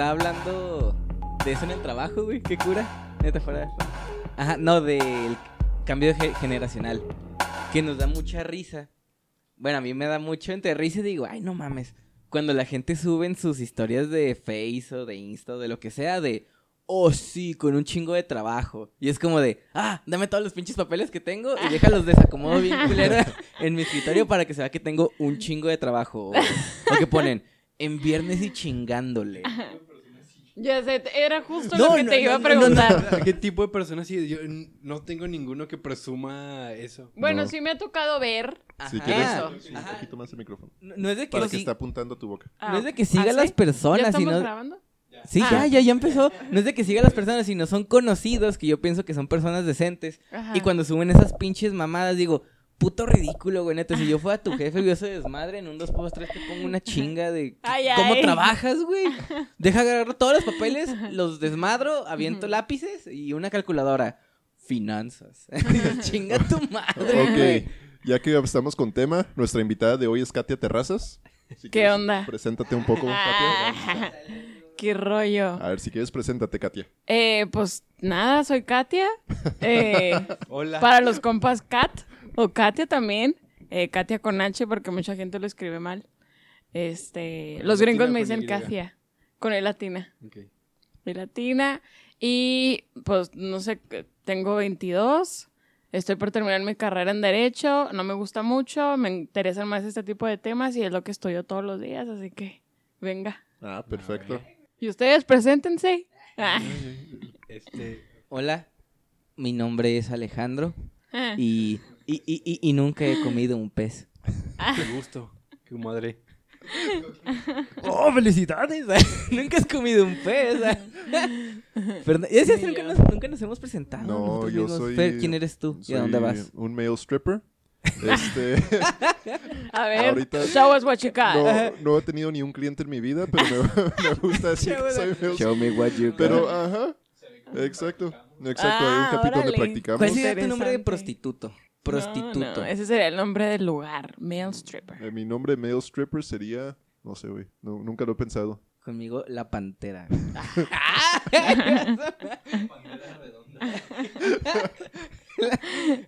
estaba hablando de eso en el trabajo, güey. Qué cura. Neta fuera. Ajá, no, del cambio ge- generacional. Que nos da mucha risa. Bueno, a mí me da mucho entre risa y digo, ay, no mames. Cuando la gente sube en sus historias de Face o de Insta o de lo que sea, de, oh sí, con un chingo de trabajo. Y es como de, ah, dame todos los pinches papeles que tengo y déjalos desacomodo bien culera en mi escritorio para que se vea que tengo un chingo de trabajo. O, o que ponen, en viernes y chingándole. Ya sé, era justo No, lo que no, te no, iba a no, preguntar. ¿Qué tipo de persona así? Yo no tengo ninguno que presuma eso. Bueno, No. sí me ha tocado ver. Si Ajá. quieres, Eso. sí, un poquito más el micrófono. No, no es de que, Para que sí- está apuntando a tu boca. Ah, no es de que siga ¿ah, a las sí? personas, ¿Ya estamos sino... grabando? Sí, Ah. ya, ya, ya empezó. No es de que siga a las personas, sino son conocidos, que yo pienso que son personas decentes. Ajá. Y cuando suben esas pinches mamadas, digo, puto ridículo, güey, neta. Si yo fuera tu jefe, yo ese desmadre, en un 2 x 3 te pongo una chinga de Ay, cómo ay. trabajas, güey. Deja agarrar todos los papeles, los desmadro, aviento lápices y una calculadora. Finanzas. Chinga tu madre. güey. Ok, ya que estamos con tema, nuestra invitada de hoy es Katia Terrazas. Si ¿Qué quieres, onda? Preséntate un poco, Katia. Ah, Qué rollo. A ver, si quieres, preséntate, Katia. Eh, pues nada, soy Katia. Eh, Hola. para los compas Kat o Katia también. Eh, Katia con H porque mucha gente lo escribe mal. Este, ¿Con los latina gringos me dicen? Katia. Con el latina. Ok. Y latina. Y pues no sé, tengo 22. Estoy por terminar mi carrera en Derecho. No me gusta mucho. Me interesan más este tipo de temas y es lo que estudio todos los días. Así que venga. Ah, perfecto. Y ustedes, preséntense. Ah. Este. Hola, mi nombre es Alejandro Ah. y, y, y, y- y nunca he comido un pez. Qué gusto. Qué madre. ¡Oh, felicidades! nunca has comido un pez. Fernan- ¿Y ese Ni nunca nos, nunca nos hemos presentado. No, yo mismos. soy- Fer, ¿quién eres tú? ¿Y a dónde vas? un male stripper. Este, A ver, Ahorita- show us what you got. no, no he tenido ni un cliente en mi vida, pero me, me gusta decir que soy male Show me what you got. Pero, ajá. Exacto. Exacto, hay un Ah, capítulo donde órale. practicamos. ¿Cuál sería tu nombre de prostituto? Prostituto. No, no, ese sería el nombre del lugar. Male stripper. Eh, mi nombre male stripper sería. No sé, güey. No, nunca lo he pensado. Conmigo, la pantera.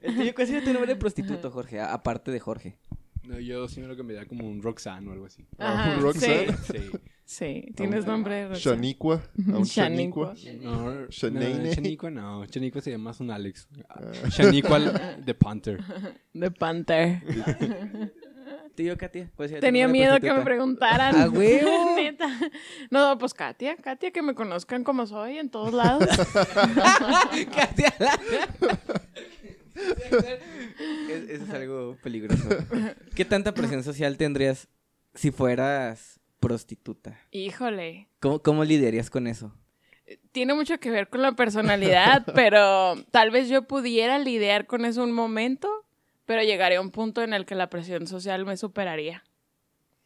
El tuyo, ¿Cuál sería tu nombre de prostituto, Jorge? Aparte de Jorge. No, yo sí me lo cambiaría como un Roxanne o algo así. Ajá, Roxanne. sí, Sí. sí, tienes nombre de Roxanne. Shaniqua. A un Shaniqua. No, Shanaine. no, Shaniqua no. Shaniqua se llama más un Alex. Ah. Shaniqua de Panther. The Panther. Tío, Katia. ¿cuál sería tu Tenía miedo que me preguntaran. ¡A huevo! Neta. No, pues Katia, Katia, que me conozcan como soy en todos lados. Katia. Es- Eso es algo peligroso. ¿Qué tanta presión social tendrías si fueras prostituta? Híjole. ¿Cómo, cómo lidiarías con eso? Tiene mucho que ver con la personalidad, pero tal vez yo pudiera lidiar con eso un momento, pero llegaría a un punto en el que la presión social me superaría.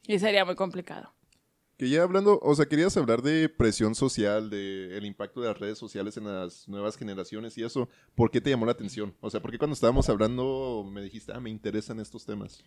Y sería muy complicado. Que ya hablando, o sea, querías hablar de presión social, de el impacto de las redes sociales en las nuevas generaciones y eso. ¿Por qué te llamó la atención? O sea, ¿por qué cuando estábamos hablando me dijiste, ah, me interesan estos temas?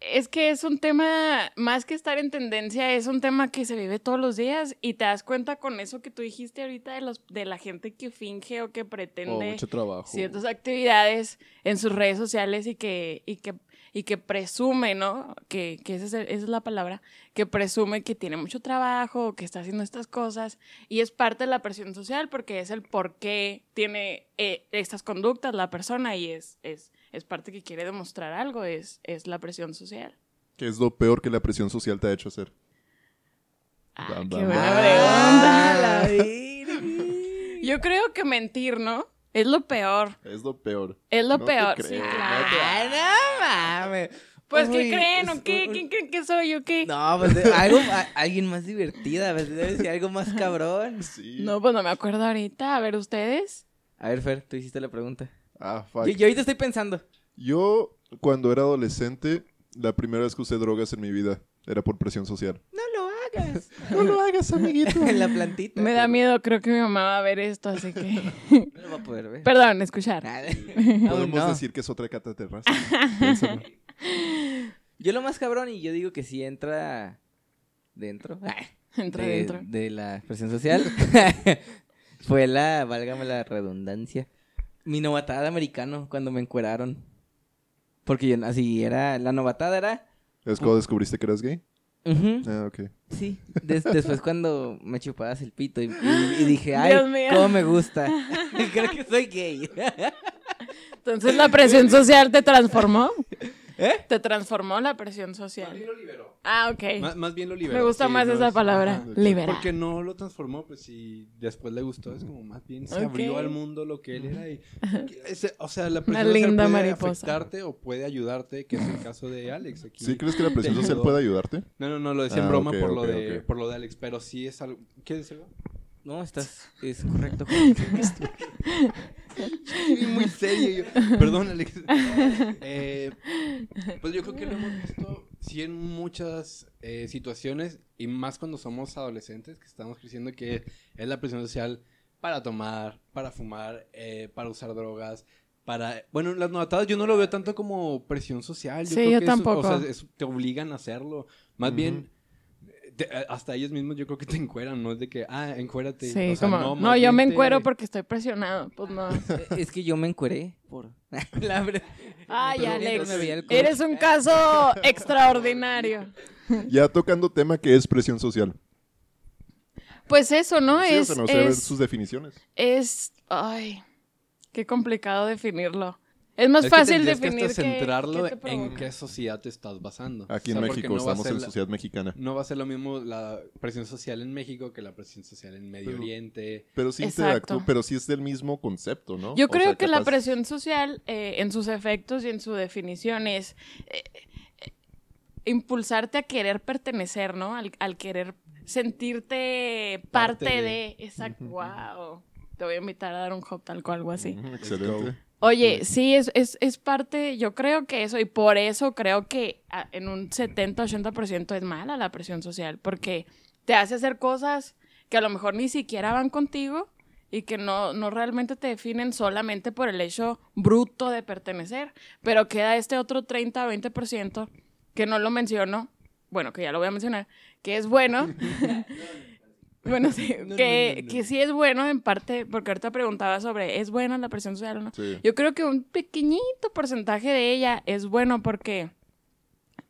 Es que es un tema, más que estar en tendencia, es un tema que se vive todos los días y te das cuenta con eso que tú dijiste ahorita de, los, de la gente que finge o que Oh, pretende mucho trabajo. ciertas actividades en sus redes sociales y que, y que, y que presume, ¿no? Que, que esa, es, el- esa es la palabra, que presume que tiene mucho trabajo, que está haciendo estas cosas y es parte de la presión social porque es el por qué tiene eh, estas conductas la persona y es, es, es parte que quiere demostrar algo, es, es la presión social. ¿Qué es lo peor que la presión social te ha hecho hacer? Ah, Bam, qué bam, buena pregunta. la virgen. Yo creo que mentir, ¿no? Es lo peor. Es lo peor. Es lo No te peor. creo, sí, no claro. te- Ah, no mames. Pues, ¿qué Uy, creen o qué? ¿Quién creen que soy o qué? No, pues algo, a- alguien más divertida, pues, debe ser algo más cabrón. Sí. No, pues no me acuerdo ahorita. A ver, ¿ustedes? A ver, Fer, tú hiciste la pregunta. Ah, fuck. Yo, yo ahorita estoy pensando. Yo, cuando era adolescente, la primera vez que usé drogas en mi vida era por presión social. No hagas. No lo hagas, amiguito. en la plantita. Me da miedo, creo que mi mamá va a ver esto, así que... No lo va a poder ver. Perdón, escuchar. Ah, Podemos no. decir que es otra cata terraza. Piénsalo. Yo lo más cabrón y yo digo que sí entra dentro. Entra de, dentro. de la presión social fue la, válgame la redundancia, mi novatada de americano cuando me encueraron. Porque yo así era, la novatada era... ¿Es cuando descubriste que eras gay? Ah, ok. Sí, des- después cuando me chupabas el pito y, y- y dije, ay, cómo me gusta. Creo que soy gay. Entonces la presión social te transformó. ¿Eh? Te transformó la presión Más social. bien lo liberó. Ah, ok. Más, más bien lo liberó. Me gusta sí, más no esa es- palabra, ajá. liberar. Porque no lo transformó, pues si después le gustó, es como más bien se Ok. abrió al mundo lo que él era. Y, ese- o sea, la presión social linda puede mariposa. afectarte o puede ayudarte, que es el caso de Alex aquí. ¿Sí crees que la presión social puede ayudarte? No, no, no, lo decía en Ah, broma ok, por, ok, lo de, por lo de Alex, pero sí es algo... ¿Quieres decirlo? No, estás, es correcto. muy serio. yo. Perdón, Alex. Eh, pues yo creo que lo hemos visto, sí, en muchas eh, situaciones, y más cuando somos adolescentes, que estamos creciendo, que es la presión social para tomar, para fumar, eh, para usar drogas. Para, bueno, las novatadas yo no lo veo tanto como presión social. Sí, creo yo que eso- tampoco. o sea, eso te obligan a hacerlo. Más bien, te- hasta ellos mismos yo creo que te encueran, no es de que, ah, encuérate. Sí, O sea, como, no, más yo me encuero porque estoy presionado. Pues no. es que yo me encueré por... la verdad. Ay, Pero Alex, eres un caso extraordinario. Ya tocando tema que es presión social. Pues eso, ¿no? Sí, o es, sea, es, sus definiciones. es, ay, qué complicado definirlo. Es más Es que fácil que definir hasta qué- centrarlo en qué sociedad te estás basando. Aquí O sea, en México no estamos en la- sociedad mexicana. No va a ser lo mismo la presión social en México que la presión social en Medio Pero- Oriente. Pero sí interactúa, pero sí es del mismo concepto, ¿no? Yo O creo sea, que la presión social, eh, en sus efectos y en su definición, es eh, eh, impulsarte a querer pertenecer, ¿no? Al, al querer sentirte parte, Parte de... de. Exacto. Wow. Te voy a invitar a dar un hot talk o algo así. Excelente. Oye, sí, es, es, es parte, yo creo que eso, y por eso creo que ah, en un 70-80% es mala la presión social, porque te hace hacer cosas que a lo mejor ni siquiera van contigo y que no, no realmente te definen solamente por el hecho bruto de pertenecer, pero queda este otro 30-20% que no lo menciono, bueno, que ya lo voy a mencionar, que es bueno. Bueno, sí, No, que, no, no, no. que sí es bueno en parte, porque ahorita preguntaba sobre, ¿es buena la presión social o no? Sí. Yo creo que un pequeñito porcentaje de ella es bueno porque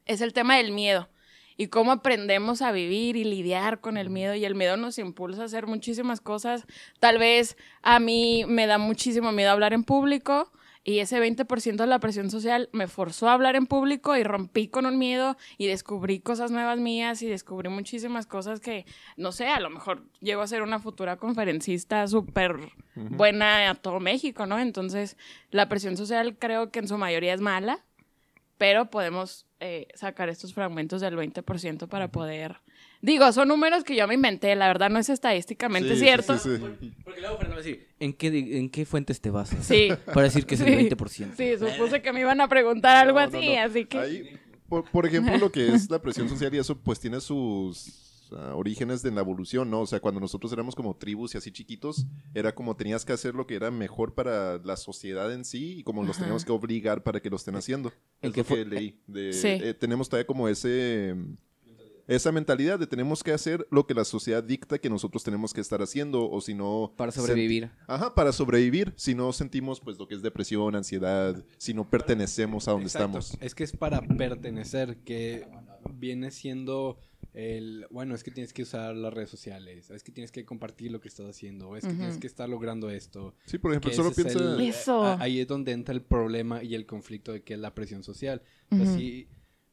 es el tema del miedo y cómo aprendemos a vivir y lidiar con el miedo y el miedo nos impulsa a hacer muchísimas cosas. Tal vez a mí me da muchísimo miedo hablar en público y ese 20% de la presión social me forzó a hablar en público y rompí con un miedo y descubrí cosas nuevas mías y descubrí muchísimas cosas que, no sé, a lo mejor llego a ser una futura conferencista súper buena a todo México, ¿no? Entonces, la presión social creo que en su mayoría es mala, pero podemos eh, sacar estos fragmentos del 20% para poder... Digo, son números que yo me inventé, la verdad no es estadísticamente Sí, cierto. sí, sí. Porque luego Fernando va a decir, ¿en qué, ¿en qué fuentes te basas? Sí. Para decir que es Sí. el 20%. Sí, supuse que me iban a preguntar algo No, así, no. así que... Ahí, por, por ejemplo, lo que es la presión social y eso, pues tiene sus ah, orígenes de la evolución, ¿no? O sea, cuando nosotros éramos como tribus y así chiquitos, era como tenías que hacer lo que era mejor para la sociedad en sí y como los teníamos que obligar para que lo estén haciendo. ¿En Es qué lo que fue- leí. De, Sí. eh, tenemos todavía como ese... Esa mentalidad de tenemos que hacer lo que la sociedad dicta que nosotros tenemos que estar haciendo o si no... Para sobrevivir. Ajá, para sobrevivir. Si no sentimos pues lo que es depresión, ansiedad, si no pertenecemos a donde Exacto. estamos. Es que es para pertenecer, que viene siendo el, bueno, es que tienes que usar las redes sociales, es que tienes que compartir lo que estás haciendo, es que tienes que estar logrando esto. Sí, por ejemplo, solo es piensa... el- Eso. ahí es donde entra el problema y el conflicto de que es la presión social. Ujú.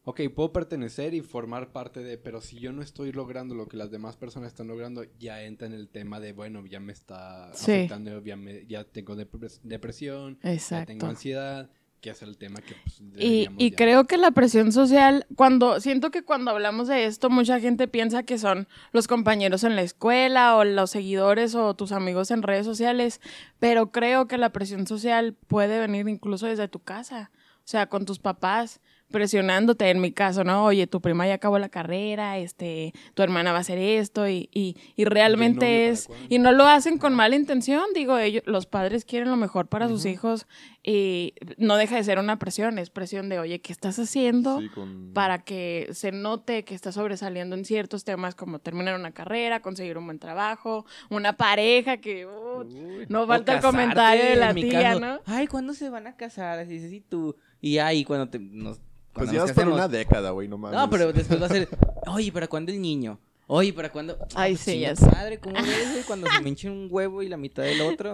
Ok, puedo pertenecer y formar parte de, pero si yo no estoy logrando lo que las demás personas están logrando, ya entra en el tema de, bueno, ya me está Sí. afectando, ya, me- ya tengo depres- depresión, ya tengo ansiedad, que es el tema que pues, Y, y creo que la presión social, cuando siento que cuando hablamos de esto, mucha gente piensa que son los compañeros en la escuela o los seguidores o tus amigos en redes sociales, pero creo que la presión social puede venir incluso desde tu casa, o sea, con tus papás, presionándote, en mi caso, ¿no? Oye, tu prima ya acabó la carrera, este, tu hermana va a hacer esto y, y, y realmente es... Y no lo hacen con mala intención, digo, ellos, los padres quieren lo mejor para sus hijos y no deja de ser una presión, es presión de, oye, ¿qué estás haciendo? Sí, con- para que se note que estás sobresaliendo en ciertos temas como terminar una carrera, conseguir un buen trabajo, una pareja que uh, no falta el comentario de la tía, caso, ¿no? Ay, ¿cuándo se van a casar? Así dices, y tú. Y ahí, cuando te. Nos, Pues ya para casemos. una década, güey, no mames. No, pero después va a ser. Oye, ¿para cuándo el niño? Oye, ¿para cuándo? Ay, pues, sí, ya sé. Madre, ¿cómo ves, güey? Cuando se me hinche un huevo y la mitad del otro.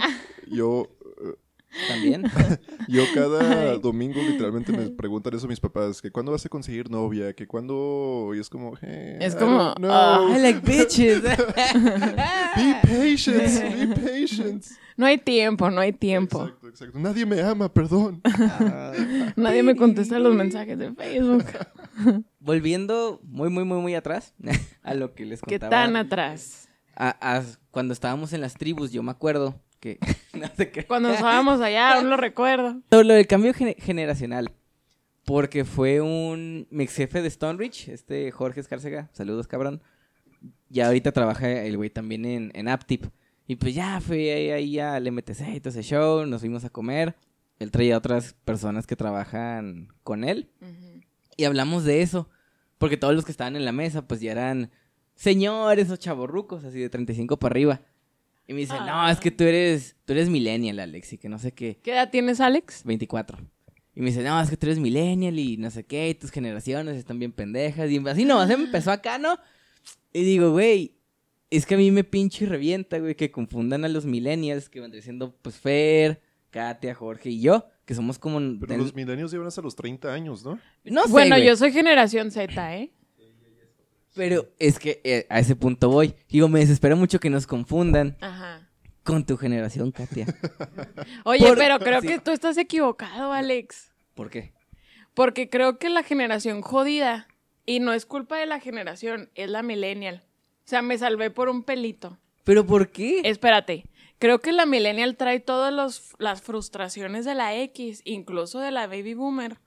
Yo, También. yo cada Ay. domingo literalmente me preguntan eso mis papás, que cuándo vas a conseguir novia, que cuándo... Y es como... eh, Es I como, know. ah, I like bitches. Be patient, be patient. No hay tiempo, no hay tiempo. Exacto, exacto. Nadie me ama, perdón. Nadie me contesta los mensajes de Facebook. Volviendo muy, muy, muy, muy atrás a lo que les ¿Qué contaba. tan atrás? a- a- cuando estábamos en las tribus, yo me acuerdo que. no sé qué. Cuando estábamos allá, aún lo recuerdo. Todo lo del cambio gene- generacional. Porque fue un mi ex jefe de Stone Ridge, este Jorge Escárcega, saludos cabrón. Ya ahorita trabaja el güey también en, en Aptip. Y pues ya fui ahí, ahí al MTC y todo ese show, nos fuimos a comer. Él traía otras personas que trabajan con él. Y hablamos de eso. Porque todos los que estaban en la mesa, pues ya eran señores o chavorrucos, así de 35 para arriba. Y me dicen, no, Ah. es que tú eres, tú eres millennial, Alex, y que no sé qué. ¿Qué edad tienes, Alex? 24. Y me dice, no, es que tú eres millennial y no sé qué, y tus generaciones están bien pendejas. Y así no, se me empezó acá, ¿no? Y digo, güey, es que a mí me pinche y revienta, güey, que confundan a los millennials, que van diciendo, pues, Fer, Katia, Jorge y yo, que somos como... Pero los milenios llevan hasta los 30 años, ¿no? No sé, bueno, güey, yo soy generación Z, ¿eh? Pero es que eh, a ese punto voy. Digo, me desespera mucho que nos confundan Ajá. con tu generación, Katia. Oye, Por- pero creo sí. que tú estás equivocado, Alex. ¿Por qué? Porque creo que la generación jodida, y no es culpa de la generación, es la millennial. O sea, me salvé por un pelito. ¿Pero por qué? Espérate, creo que la millennial trae todas las frustraciones de la X, incluso de la baby boomer.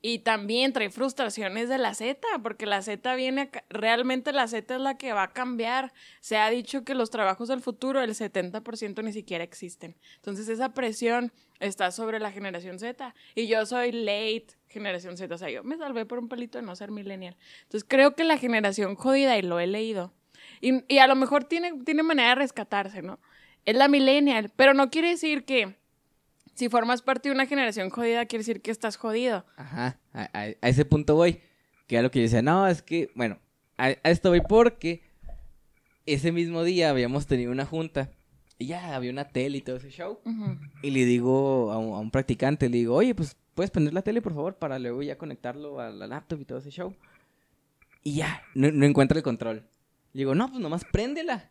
Y también trae frustraciones de la Z, porque la Z viene, a realmente la Z es la que va a cambiar. Se ha dicho que los trabajos del futuro, el 70% ni siquiera existen. Entonces esa presión está sobre la generación Z. Y yo soy late generación Z, o sea, yo me salvé por un pelito de no ser millennial. Entonces creo que la generación jodida, y lo he leído, y, y a lo mejor tiene, tiene manera de rescatarse, ¿no? Es la millennial, pero no quiere decir que si formas parte de una generación jodida, quiere decir que estás jodido. Ajá, a, a- a ese punto voy. Que era lo que yo decía, no, es que, bueno, a, a esto voy porque ese mismo día habíamos tenido una junta y ya había una tele y todo ese show. Y le digo a un, a un practicante, le digo, oye, pues puedes prender la tele, por favor, para luego ya conectarlo a la laptop y todo ese show. Y ya, no, no encuentra el control. Le digo, no, pues nomás préndela.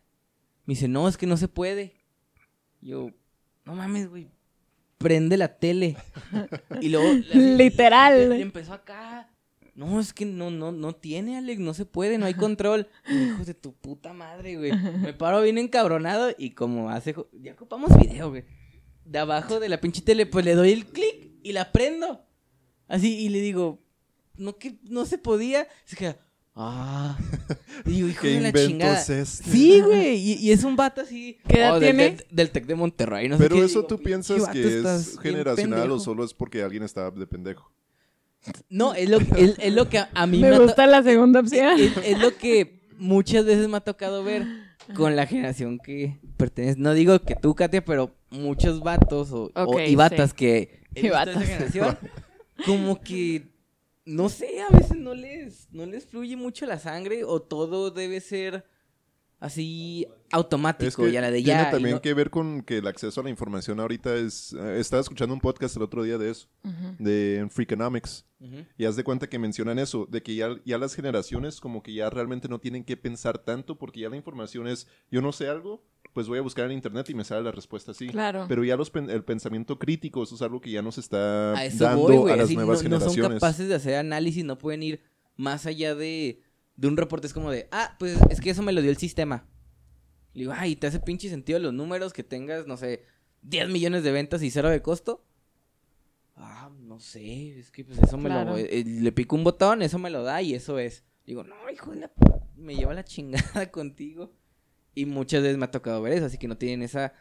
Me dice, no, es que no se puede. Yo, no mames, güey, prende la tele. Y luego... Literal. le- le empezó acá. No, es que no, no, no tiene, Alex, no se puede, no hay control. Hijo de tu puta madre, güey. Me paro bien encabronado y como hace... Ya ocupamos video, güey. De abajo de la pinche tele, pues le doy el clic y la prendo. Así, y le digo, no que no se podía. Se queda, ah. Digo, hijo ¿Qué de la chingada. es este? Sí, güey. Y, y es un vato así. ¿Qué edad oh, del- tiene? Del, del Tec de Monterrey, no sé Pero qué. eso Digo, tú piensas que es generacional o solo es porque alguien está de pendejo. No, es lo, es, es lo que a, a mí Me me, gusta la segunda opción. es, es lo que muchas veces me ha tocado ver con la generación que pertenece. No digo que tú, Katia, pero muchos vatos o, y batas sí. que Y vatas. generación, como que no sé, a veces no les no les fluye mucho la sangre o todo debe ser así automático Es que y a la de tiene ya. y también no- que ver con que el acceso a la información ahorita es... eh, estaba escuchando un podcast el otro día de eso, de Freakonomics. Ujú. Y haz de cuenta que mencionan eso, de que ya, ya las generaciones como que ya realmente no tienen que pensar tanto porque ya la información es, yo no sé algo, pues voy a buscar en internet y me sale la respuesta así. Claro. Pero ya los pen- el pensamiento crítico, eso es algo que ya nos está A eso dando voy, a las así, nuevas no, no son generaciones. capaces de hacer análisis, no pueden ir más allá de, de un reporte. Es como de, ah, pues es que eso me lo dio el sistema. Le digo, ay, ¿te hace pinche sentido los números que tengas, no sé, 10 millones de ventas y cero de costo? Ah, no sé, es que pues eso me lo... eh, le pico un botón, eso me lo da y eso es. Digo, no, hijo de la... Me lleva la chingada contigo. Y muchas veces me ha tocado ver eso, así que no tienen esa...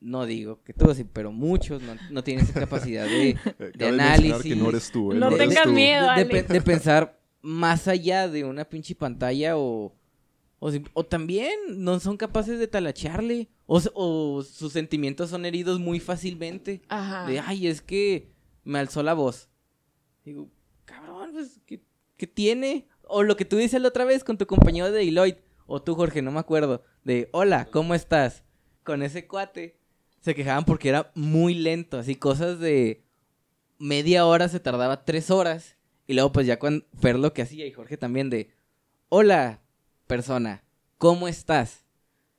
No digo que todos, pero muchos no, no tienen esa capacidad de, de mencionar que análisis. no eres tú, ¿eh? No eres tengas tú. miedo. de, de de pensar más allá de una pinche pantalla o, o, o también no son capaces de talachearle o, o sus sentimientos son heridos muy fácilmente. Ajá. De, ay, es que me alzó la voz. Digo, cabrón, pues, ¿qué, qué tiene? O lo que tú dices la otra vez con tu compañero de Deloitte, o tú, Jorge, no me acuerdo, de, hola, ¿cómo estás? Con ese cuate se quejaban porque era muy lento, así cosas de media hora se tardaba tres horas. Y luego, pues ya cuando Fer lo que hacía y Jorge también de, hola, persona, ¿cómo estás?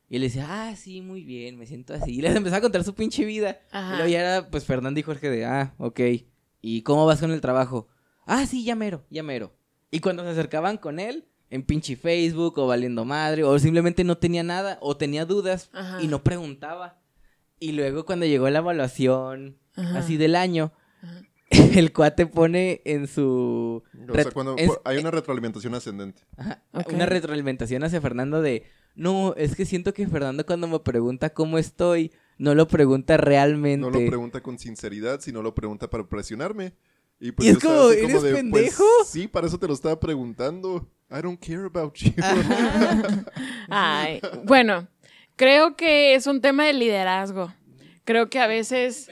Y él decía, ah, sí, muy bien, me siento así. Y les empezaba a contar su pinche vida. Y luego ya era, pues, Fernando y Jorge de, ah, ok. ¿Y cómo vas con el trabajo? Ah, sí, ya mero, ya mero. Y cuando se acercaban con él, en pinche Facebook o valiendo madre, o simplemente no tenía nada, o tenía dudas Ajá. y no preguntaba. Y luego cuando llegó la evaluación, Ajá. así del año, Ajá. el cuate pone en su... O sea, ret- cuando es- hay una retroalimentación ascendente. Una retroalimentación hacia Fernando de, no, es que siento que Fernando cuando me pregunta cómo estoy, no lo pregunta realmente. No lo pregunta con sinceridad, sino lo pregunta para presionarme. Y, pues Y es como, ¿eres pues, pendejo? sí, para eso te lo estaba preguntando. I don't care about you. Ajá. Ay, bueno, creo que es un tema de liderazgo. Creo que a veces,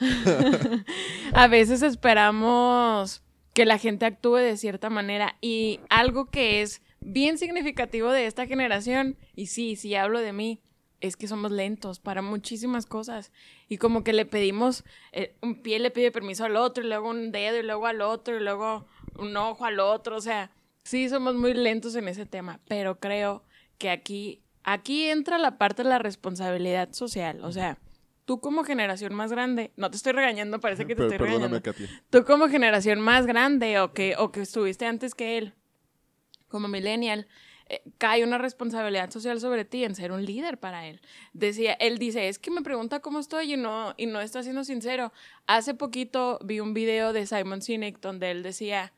a veces esperamos que la gente actúe de cierta manera y algo que es bien significativo de esta generación, y sí, sí hablo de mí, es que somos lentos para muchísimas cosas y como que le pedimos, eh, un pie le pide permiso al otro y luego un dedo y luego al otro y luego un ojo al otro, o sea, sí somos muy lentos en ese tema, pero creo que aquí, aquí entra la parte de la responsabilidad social, o sea, tú como generación más grande, no te estoy regañando, parece que te Per- estoy perdóname, regañando. Katia. Tú como generación más grande o que, o que estuviste antes que él, como millennial, eh, cae una responsabilidad social sobre ti en ser un líder para él. Decía, él dice, es que me pregunta cómo estoy y no, y no está siendo sincero. Hace poquito vi un video de Simon Sinek donde él decía,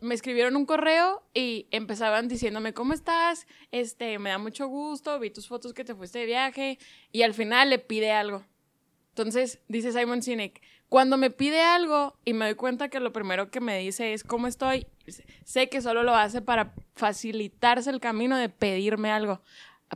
me escribieron un correo y empezaban diciéndome, ¿cómo estás? Este, me da mucho gusto, vi tus fotos que te fuiste de viaje y al final le pide algo. Entonces, dice Simon Sinek, cuando me pide algo y me doy cuenta que lo primero que me dice es cómo estoy, sé que solo lo hace para facilitarse el camino de pedirme algo.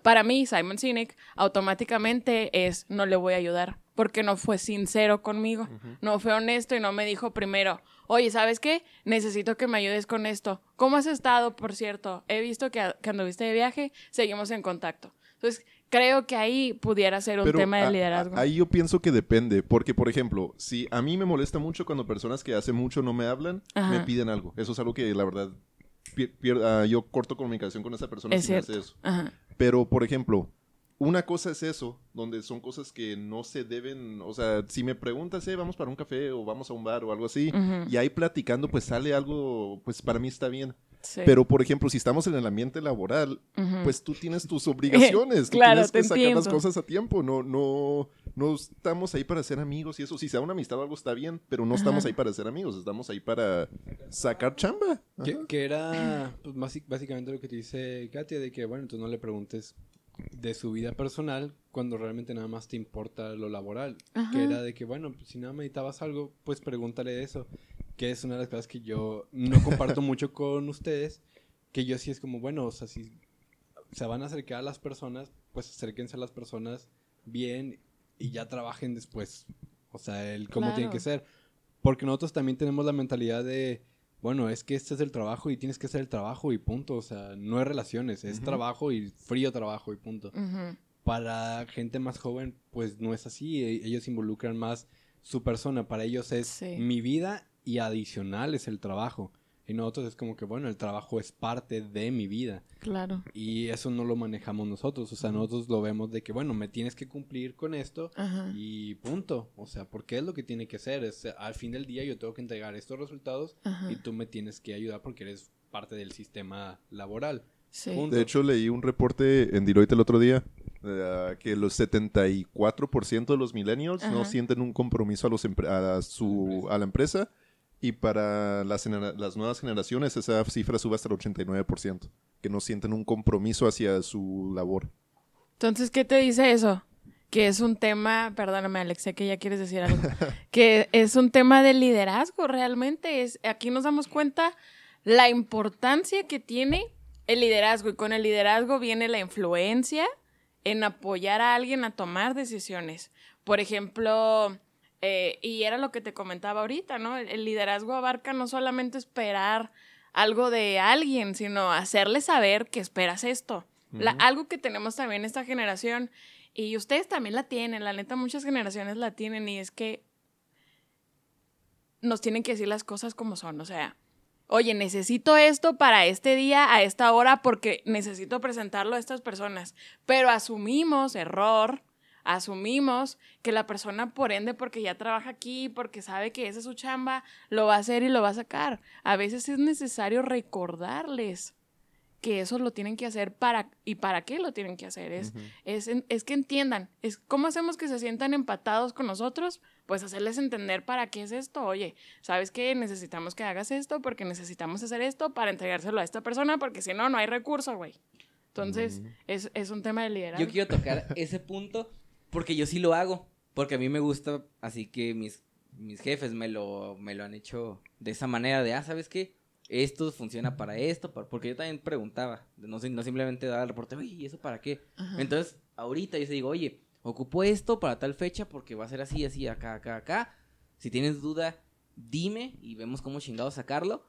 Para mí, Simon Sinek automáticamente es no le voy a ayudar porque no fue sincero conmigo, no fue honesto y no me dijo primero, oye, ¿sabes qué? Necesito que me ayudes con esto. ¿Cómo has estado, por cierto? He visto que, que anduviste de viaje, seguimos en contacto. Entonces, creo que ahí pudiera ser un Pero tema de liderazgo. a- ahí yo pienso que depende, porque por ejemplo, si a mí me molesta mucho cuando personas que hace mucho no me hablan, Ajá. me piden algo. Eso es algo que la verdad pier- pier- ah, yo corto comunicación con esa persona Es si me hace eso. Ajá. Pero por ejemplo, una cosa es eso, donde son cosas que no se deben, o sea, si me preguntas, eh, vamos para un café o vamos a un bar o algo así, y ahí platicando, pues sale algo, pues para mí está bien. Sí. Pero, por ejemplo, si estamos en el ambiente laboral, pues tú tienes tus obligaciones. tú Claro, tienes que te sacar las cosas a tiempo. No, no, no estamos ahí para ser amigos y eso. Si sea una amistad o algo está bien, pero no estamos Ajá. ahí para ser amigos. Estamos ahí para sacar chamba. Que, era pues, básicamente lo que te dice Katia, de que, bueno, tú no le preguntes de su vida personal cuando realmente nada más te importa lo laboral. Ajá. Que era de que, bueno, pues, si nada necesitabas algo, pues pregúntale eso. Que es una de las cosas que yo no comparto mucho con ustedes. Que yo sí es como, bueno, o sea, si se van a acercar a las personas, pues acérquense a las personas bien y ya trabajen después. O sea, el cómo tiene Claro. que ser. Porque nosotros también tenemos la mentalidad de, bueno, es que este es el trabajo y tienes que hacer el trabajo y punto. O sea, no es relaciones, es Ujú. trabajo y frío trabajo y punto. Ujú. Para gente más joven, pues no es así. E- Ellos involucran más su persona. Para ellos es Sí. mi vida y adicional es el trabajo. Y nosotros es como que, bueno, el trabajo es parte de mi vida. Claro. Y eso no lo manejamos nosotros. O sea, nosotros lo vemos de que, bueno, me tienes que cumplir con esto Ajá. y punto. O sea, porque es lo que tiene que ser. Es, al fin del día yo tengo que entregar estos resultados Ajá. y tú me tienes que ayudar porque eres parte del sistema laboral. Sí. punto. De hecho, leí un reporte en Deloitte el otro día eh, que los 74% de los millennials no sienten un compromiso a, los a, su, a la empresa. Y para las, las nuevas generaciones esa cifra sube hasta el 89%, que no sienten un compromiso hacia su labor. Entonces, ¿qué te dice eso? Que es un tema, perdóname Alex, sé que ya quieres decir algo, que es un tema de liderazgo realmente. Es, aquí nos damos cuenta la importancia que tiene el liderazgo y con el liderazgo viene la influencia en apoyar a alguien a tomar decisiones. Por ejemplo, eh, y era lo que te comentaba ahorita, ¿no? El, el liderazgo abarca no solamente esperar algo de alguien, sino hacerle saber que esperas esto. La- algo que tenemos también esta generación, y ustedes también la tienen, la neta muchas generaciones la tienen, y es que nos tienen que decir las cosas como son, o sea, oye, necesito esto para este día, a esta hora, porque necesito presentarlo a estas personas, pero asumimos error, asumimos que la persona, por ende, porque ya trabaja aquí, porque sabe que esa es su chamba, lo va a hacer y lo va a sacar. A veces es necesario recordarles que eso lo tienen que hacer para y para qué lo tienen que hacer. Es es, en- es que entiendan es cómo hacemos que se sientan empatados con nosotros pues hacerles entender para qué es esto. Oye sabes que necesitamos que hagas esto porque necesitamos hacer esto para entregárselo a esta persona porque si no no hay recurso güey. Entonces es, es un tema de liderazgo. Yo quiero tocar ese punto porque yo sí lo hago. Porque a mí me gusta, así que mis, mis jefes me lo, me lo han hecho de esa manera de, ah, ¿sabes qué? Esto funciona para esto, para- porque yo también preguntaba, no, no simplemente dar el reporte, oye, ¿y eso para qué? Ajá. Entonces, ahorita yo te digo, oye, ocupo esto para tal fecha porque va a ser así, así, acá, acá, acá. Si tienes duda, dime y vemos cómo chingado sacarlo.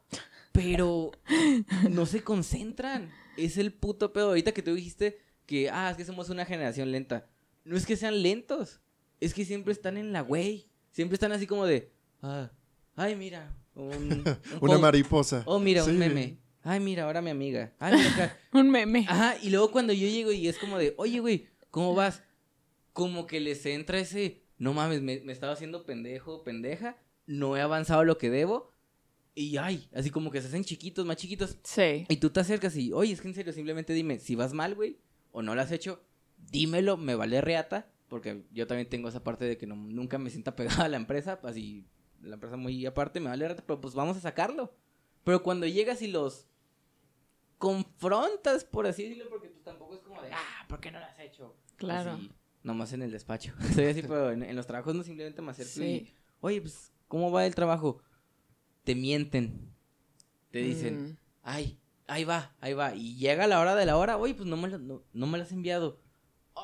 Pero no se concentran. Es el puto pedo. Ahorita que tú dijiste que, ah, es que somos una generación lenta. No es que sean lentos. Es que siempre están en la güey. Siempre están así como de, ah, ay, mira. Un, un Una mariposa. Oh, mira, Sí. un meme. Ay, mira, ahora mi amiga. Ay, mira acá. un meme Ajá, y luego cuando yo llego y es como de, oye, güey, ¿cómo vas? Como que les entra ese, no mames, me, me estaba haciendo pendejo, pendeja, no he avanzado lo que debo. Y ay, así como que se hacen chiquitos, más chiquitos. sí Y tú te acercas y, oye, es que en serio, simplemente dime, si vas mal, güey, o no lo has hecho, dímelo, me vale reata. Porque yo también tengo esa parte de que no, nunca me sienta pegada a la empresa, así, la empresa muy aparte, me vale reata, pero pues vamos a sacarlo. Pero cuando llegas y los confrontas, por así decirlo, porque pues tampoco es como de, ah, ¿por qué no lo has hecho? Claro. Así, nomás en el despacho. Soy así, pero en, en los trabajos no simplemente me acerco y, oye, pues, ¿cómo va el trabajo? Te mienten. Te dicen, Mm. ay, ahí va, ahí va. Y llega la hora de la hora, oye, pues no me la, no, no me la has enviado.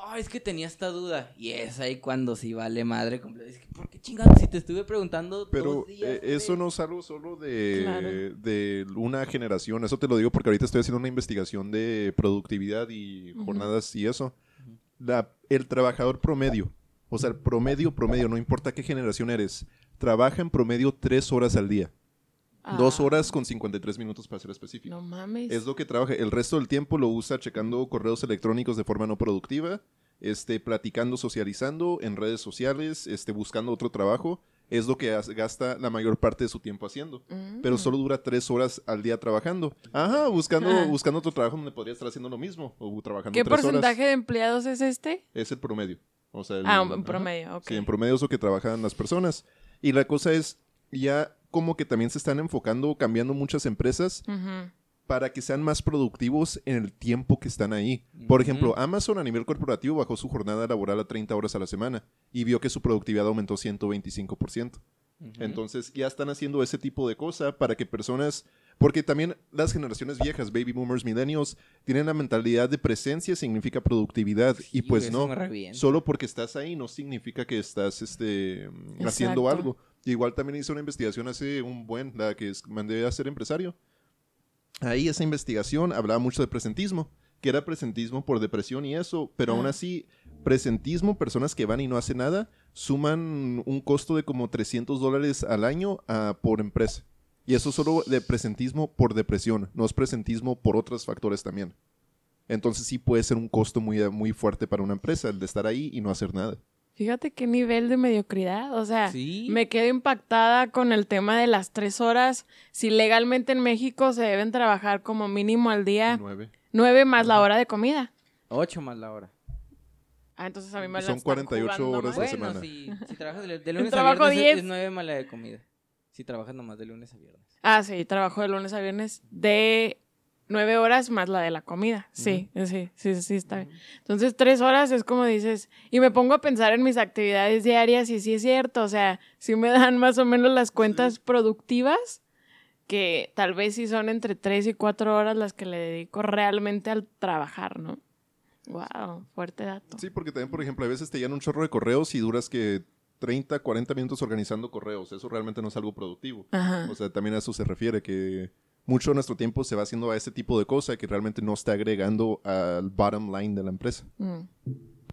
Ay, es que tenía esta duda. Y es ahí cuando sí vale madre. Es que, ¿por qué chingados? Si te estuve preguntando Pero dos días, eh, eso no es algo solo de, Claro. de una generación. Eso te lo digo porque ahorita estoy haciendo una investigación de productividad y jornadas y eso. La- el trabajador promedio, o sea, el promedio, promedio, no importa qué generación eres, trabaja en promedio tres horas al día. Dos Ah, horas con 53 minutos para ser específico. no mames Es lo que trabaja. El resto del tiempo lo usa checando correos electrónicos de forma no productiva, este, platicando, socializando en redes sociales, este, buscando otro trabajo. Es lo que gasta la mayor parte de su tiempo haciendo. Mm. Pero solo dura tres horas al día trabajando. Ajá, buscando, Ah. buscando otro trabajo donde podría estar haciendo lo mismo. O trabajando ¿Qué tres porcentaje horas. de empleados es este? Es el promedio. O sea, el- Ah, en promedio, ok. Sí, en promedio es lo que trabajan las personas. Y la cosa es, ya como que también se están enfocando, cambiando muchas empresas para que sean más productivos en el tiempo que están ahí. Por ejemplo, Amazon a nivel corporativo bajó su jornada laboral a 30 horas a la semana y vio que su productividad aumentó 125%. Ujú. Entonces ya están haciendo ese tipo de cosa para que personas, porque también las generaciones viejas, baby boomers, millennials, tienen la mentalidad de presencia significa productividad y pues no, solo porque estás ahí no significa que estás este, haciendo Exacto. algo. Igual también hice una investigación hace un buen, la que mandé a ser empresario. Ahí esa investigación hablaba mucho de presentismo, que era presentismo por depresión y eso, pero aún así, presentismo, personas que van y no hacen nada, suman un costo de como 300 dólares al año ah, por empresa. Y eso solo de presentismo por depresión, no es presentismo por otros factores también. Entonces sí puede ser un costo muy, muy fuerte para una empresa el de estar ahí y no hacer nada. Fíjate qué nivel de mediocridad. O sea, Sí. me quedo impactada con el tema de las tres horas. Si legalmente en México se deben trabajar como mínimo al día Nueve. nueve más la hora de comida. Ocho más la hora. Ah, entonces a mí me Son están 48 jugando horas la Bueno, semana. si, si trabajas de, de lunes a viernes es- 10. es nueve más la de comida. Si trabajas nomás de lunes a viernes. Ah, sí, trabajo de lunes a viernes de nueve horas más la de la comida. Sí, sí, sí, sí, está bien. Entonces, tres horas es como dices, y me pongo a pensar en mis actividades diarias y sí es cierto, o sea, sí me dan más o menos las cuentas productivas, que tal vez sí son entre tres y cuatro horas las que le dedico realmente al trabajar, ¿no? Wow, fuerte dato. Sí, porque también, por ejemplo, a veces te llegan un chorro de correos y duras que 30, 40 minutos organizando correos. Eso realmente no es algo productivo. Ajá. O sea, también a eso se refiere, que mucho de nuestro tiempo se va haciendo a ese tipo de cosa que realmente no está agregando al bottom line de la empresa. Mm.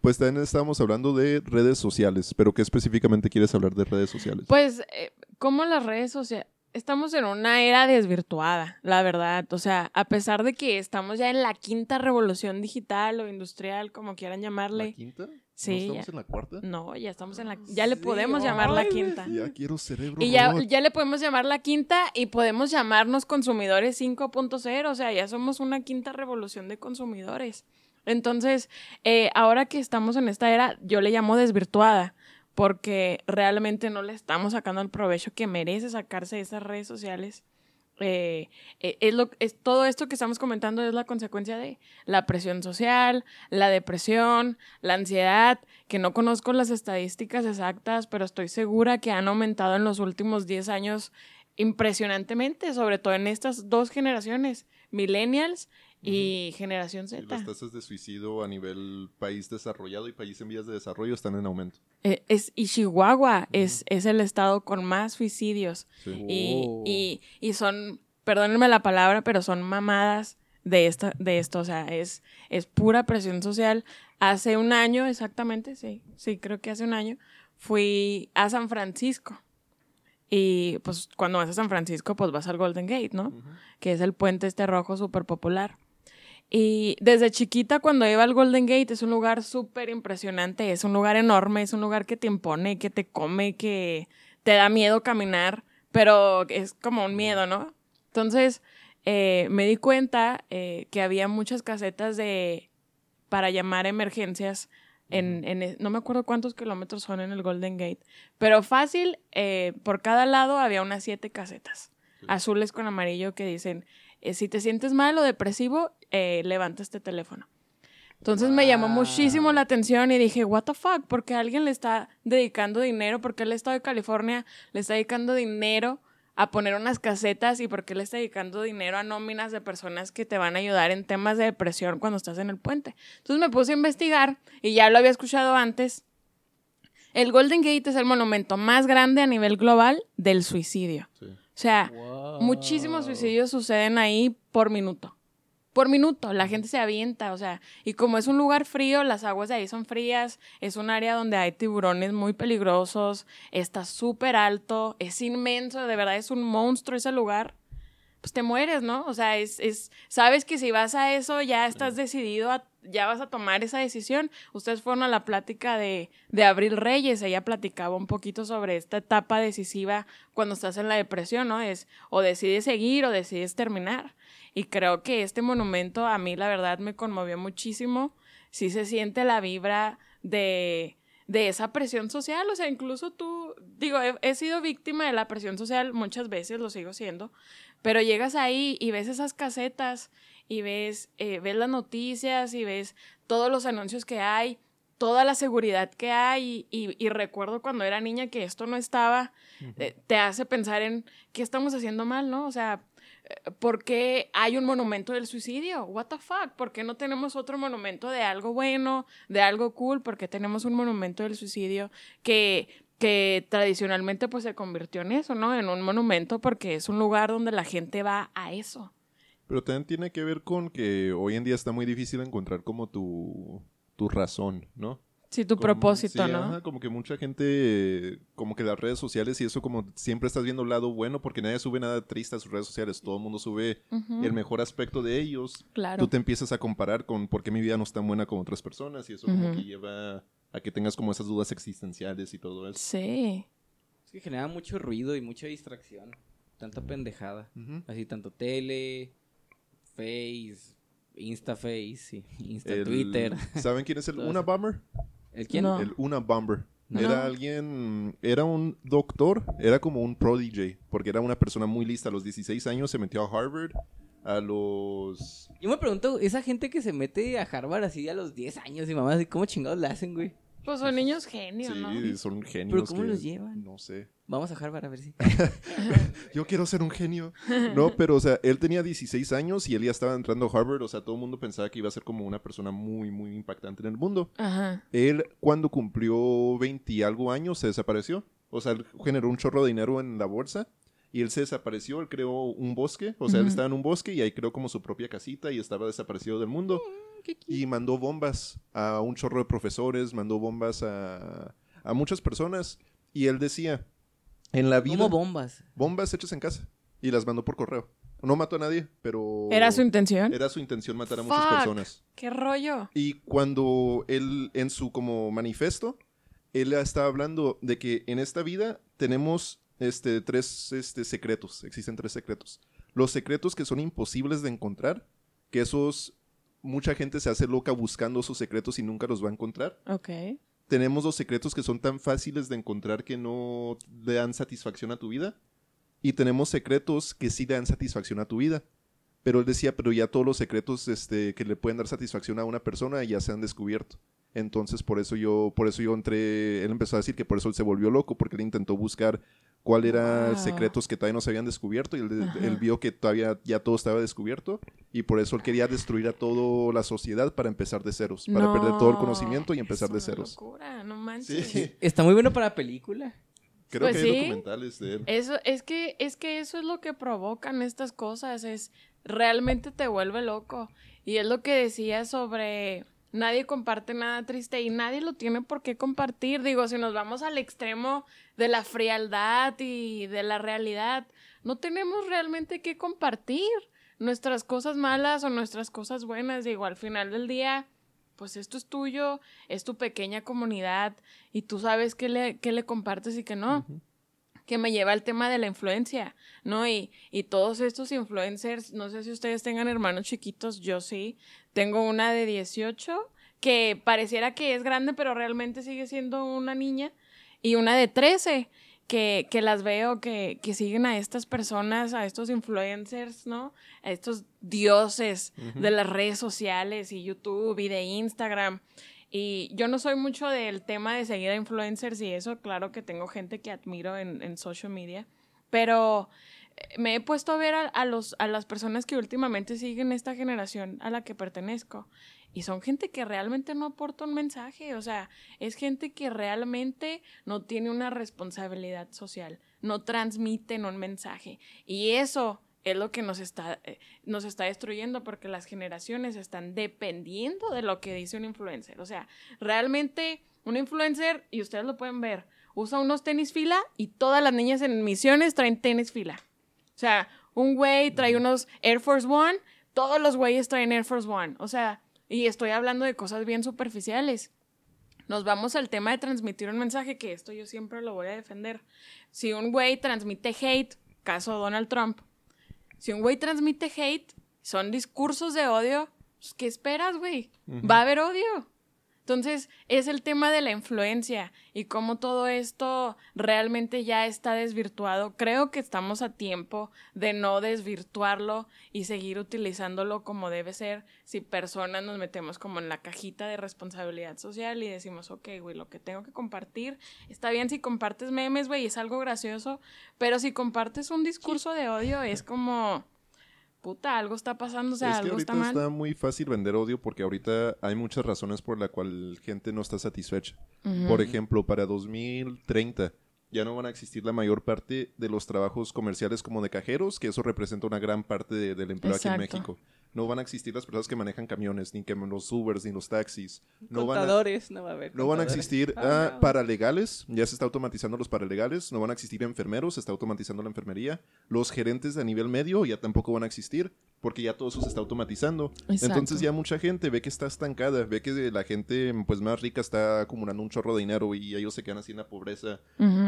Pues también estábamos hablando de redes sociales, pero ¿qué específicamente quieres hablar de redes sociales? Pues, eh, como las redes sociales, estamos en una era desvirtuada, la verdad. O sea, a pesar de que estamos ya en la quinta revolución digital o industrial, como quieran ¿La llamarle. quinta? Sí, ¿No estamos ya. en la cuarta? No, ya estamos en la... Ya le Sí, podemos llamar la quinta. Ya quiero cerebro Y ya, ya le podemos llamar la quinta y podemos llamarnos consumidores 5.0, o sea, ya somos una quinta revolución de consumidores. Entonces, eh, ahora que estamos en esta era, yo le llamo desvirtuada, porque realmente no le estamos sacando el provecho que merece sacarse de esas redes sociales. Eh, eh, es lo, es, todo esto que estamos comentando es la consecuencia de la presión social, la depresión, la ansiedad, que no conozco las estadísticas exactas, pero estoy segura que han aumentado en los últimos 10 años impresionantemente, sobre todo en estas dos generaciones, millennials y generación Y Z. las tasas de suicidio a nivel país desarrollado y país en vías de desarrollo están en aumento. Eh, es, y Chihuahua es, es el estado con más suicidios. Sí. Y, Oh. y, y son, perdónenme la palabra, pero son mamadas de, esta, de esto. O sea, es, es pura presión social. Hace un año, exactamente, sí, sí, creo que hace un año, fui a San Francisco. Y pues cuando vas a San Francisco, pues vas al Golden Gate, ¿no? Que es el puente este rojo súper popular. Y desde chiquita, cuando iba al Golden Gate, es un lugar súper impresionante, es un lugar enorme, es un lugar que te impone, que te come, que te da miedo caminar, pero es como un miedo, ¿no? Entonces, eh, me di cuenta eh, que había muchas casetas de para llamar emergencias en, en e- no me acuerdo cuántos kilómetros son en el Golden Gate, pero fácil, eh, por cada lado había unas siete casetas, azules con amarillo que dicen, si te sientes mal o depresivo, eh, levanta este teléfono. Entonces me llamó muchísimo la atención y dije, what the fuck, porque alguien le está dedicando dinero, porque el estado de California le está dedicando dinero a poner unas casetas y porque le está dedicando dinero a nóminas de personas que te van a ayudar en temas de depresión cuando estás en el puente. Entonces me puse a investigar y ya lo había escuchado antes. El Golden Gate es el monumento más grande a nivel global del suicidio. Sí. O sea, Wow. muchísimos suicidios suceden ahí por minuto. Por minuto, la gente se avienta, o sea, y como es un lugar frío, las aguas de ahí son frías, es un área donde hay tiburones muy peligrosos, está súper alto, es inmenso, de verdad es un monstruo ese lugar, pues te mueres, ¿no? O sea, es, es sabes que si vas a eso ya estás decidido, a- ya vas a tomar esa decisión. Ustedes fueron a la plática de, de Abril Reyes, ella platicaba un poquito sobre esta etapa decisiva cuando estás en la depresión, ¿no? Es o decides seguir o decides terminar. Y creo que este monumento a mí la verdad me conmovió muchísimo. Sí se siente la vibra de, de esa presión social. O sea, incluso tú, digo, he, he sido víctima de la presión social muchas veces, lo sigo siendo, pero llegas ahí y ves esas casetas y ves, eh, ves las noticias y ves todos los anuncios que hay, toda la seguridad que hay y, y- y recuerdo cuando era niña que esto no estaba, eh, te hace pensar en qué estamos haciendo mal, ¿no? O sea, eh, ¿por qué hay un monumento del suicidio? What the fuck? ¿Por qué no tenemos otro monumento de algo bueno, de algo cool? ¿Por qué tenemos un monumento del suicidio que, que tradicionalmente pues se convirtió en eso, ¿no? En un monumento porque es un lugar donde la gente va a eso. Pero también tiene que ver con que hoy en día está muy difícil encontrar como tu, tu razón, ¿no? Sí, tu Como- propósito, sí, ¿no? ajá, como que mucha gente, como que las redes sociales y eso como siempre estás viendo el lado bueno porque nadie sube nada triste a sus redes sociales, todo el mundo sube el mejor aspecto de ellos. claro. Tú te empiezas a comparar con por qué mi vida no es tan buena como otras personas y eso como que lleva a que tengas como esas dudas existenciales y todo eso. Sí. Es que genera mucho ruido y mucha distracción. Tanta pendejada. Así, tanto tele, Face, Instaface, sí, Insta El- Twitter. ¿Saben quién es el Una. Bomber? ¿El quién? No. El Una Bomber. No. Era alguien, era un doctor, era como un prodigy, porque era una persona muy lista. A los 16 años se metió a Harvard. A los... Yo me pregunto, esa gente que se mete a Harvard así a los 10 años y mamá, ¿cómo chingados la hacen, güey? Pues son niños genios, Sí, ¿no? son genios. ¿Pero cómo que- los llevan? No sé. Vamos a Harvard a ver si. Yo quiero ser un genio. No, pero o sea, él tenía 16 años y él ya estaba entrando a Harvard. O sea, todo el mundo pensaba que iba a ser como una persona muy, muy impactante en el mundo. Ajá. Él, cuando cumplió 20 y algo años, se desapareció. O sea, él generó un chorro de dinero en la bolsa y él se desapareció. Él creó un bosque. O sea, él estaba en un bosque y ahí creó como su propia casita y estaba desaparecido del mundo. Y mandó bombas a un chorro de profesores, mandó bombas a, a muchas personas. Y él decía, en la vida... Como bombas. bombas hechas en casa y las mandó por correo. No mató a nadie, pero... ¿Era su intención? Era su intención matar a muchas Fuck. personas. ¿Qué rollo? Y cuando él, en su como manifiesto, él estaba hablando de que en esta vida tenemos este, tres este, secretos. Existen tres secretos. Los secretos que son imposibles de encontrar, que esos... Mucha gente se hace loca buscando esos secretos y nunca los va a encontrar. Ok. Tenemos los secretos que son tan fáciles de encontrar que no le dan satisfacción a tu vida. Y tenemos secretos que sí le dan satisfacción a tu vida. Pero él decía, pero ya todos los secretos este, que le pueden dar satisfacción a una persona ya se han descubierto. Entonces por eso yo, por eso yo entré, él empezó a decir que por eso él se volvió loco, porque él intentó buscar cuál eran Wow. secretos que todavía no se habían descubierto y él, vio que todavía ya todo estaba descubierto y por eso él quería destruir a toda la sociedad para empezar de ceros, para perder todo el No, conocimiento y empezar es de una ceros. locura, no manches. Sí, Está muy bueno para película. creo Pues que hay documentales de él. Eso, es que, es que eso es lo que provocan estas cosas, es realmente te vuelve loco. Y es lo que decía sobre nadie comparte nada triste y nadie lo tiene por qué compartir. Digo, si nos vamos al extremo de la frialdad y de la realidad, no tenemos realmente que compartir nuestras cosas malas o nuestras cosas buenas. Digo, al final del día, pues esto es tuyo, es tu pequeña comunidad y tú sabes qué le, qué le compartes y qué no que me lleva al tema de la influencia, ¿no? Y, y todos estos influencers, no sé si ustedes tengan hermanos chiquitos, yo sí, tengo una de 18 que pareciera que es grande, pero realmente sigue siendo una niña, y una de 13 que, que las veo que, que siguen a estas personas, a estos influencers, ¿no? A estos dioses de las redes sociales y YouTube y de Instagram. Y yo no soy mucho del tema de seguir a influencers y eso, claro que tengo gente que admiro en, en social media, pero eh, me he puesto a ver a, a los, a las personas que últimamente siguen esta generación a la que pertenezco. Y son gente que realmente no aporta un mensaje, o sea, es gente que realmente no tiene una responsabilidad social, no transmiten un mensaje. Y eso es lo que nos está, eh, nos está destruyendo porque las generaciones están dependiendo de lo que dice un influencer. O sea, realmente un influencer, y ustedes lo pueden ver, usa unos tenis fila y todas las niñas en misiones traen tenis fila. O sea, un güey trae unos Air Force One, todos los güeyes traen Air Force One. O sea, y estoy hablando de cosas bien superficiales. Nos vamos al tema de transmitir un mensaje, que esto yo siempre lo voy a defender. Si un güey transmite hate, caso Donald Trump, si un güey transmite hate, son discursos de odio, pues, ¿qué esperas, güey? Va a haber odio. Entonces, es el tema de la influencia y cómo todo esto realmente ya está desvirtuado. Creo que estamos a tiempo de no desvirtuarlo y seguir utilizándolo como debe ser. Si personas nos metemos como en la cajita de responsabilidad social y decimos, ok, güey, lo que tengo que compartir, está bien si compartes memes, güey, es algo gracioso, pero si compartes un discurso de odio es como, puta, algo está pasando, o sea, es que algo ahorita está mal. está muy fácil vender odio porque ahorita hay muchas razones por la cual gente no está satisfecha. Por ejemplo, para 2030 ya no van a existir la mayor parte de los trabajos comerciales como de cajeros, que eso representa una gran parte de- del empleo aquí en. México. No van a existir las personas que manejan camiones, ni que los Ubers, ni los taxis. No van a, Contadores, no va a haber. no van a contadores. existir Ah, ah, no. paralegales, ya se está automatizando los paralegales, no van a existir enfermeros, se está automatizando la enfermería. Los gerentes a nivel medio ya tampoco van a existir, porque ya todo eso se está automatizando. Exacto. Entonces ya mucha gente ve que está estancada, ve que la gente pues más rica está acumulando un chorro de dinero y ellos se quedan así en la pobreza.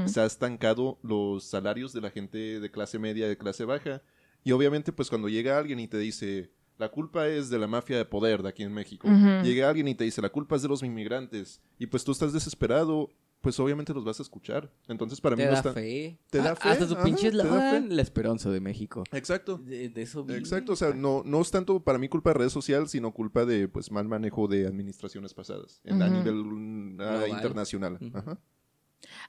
Se ha estancado los salarios de la gente de clase media, de clase baja. Y obviamente pues cuando llega alguien y te dice, la culpa es de la mafia de poder de aquí en México. Llega alguien y te dice, la culpa es de los inmigrantes. Y pues tú estás desesperado, pues obviamente los vas a escuchar. Entonces para mí Te no da está... fe. Te da Ah, fe, Hasta su ajá, pinche la esperanza de México. Exacto. De, de eso vive. Exacto, o sea, no, no es tanto para mí culpa de red social, sino culpa de pues mal manejo de administraciones pasadas en, a Ujú. nivel mm, internacional. Ajá.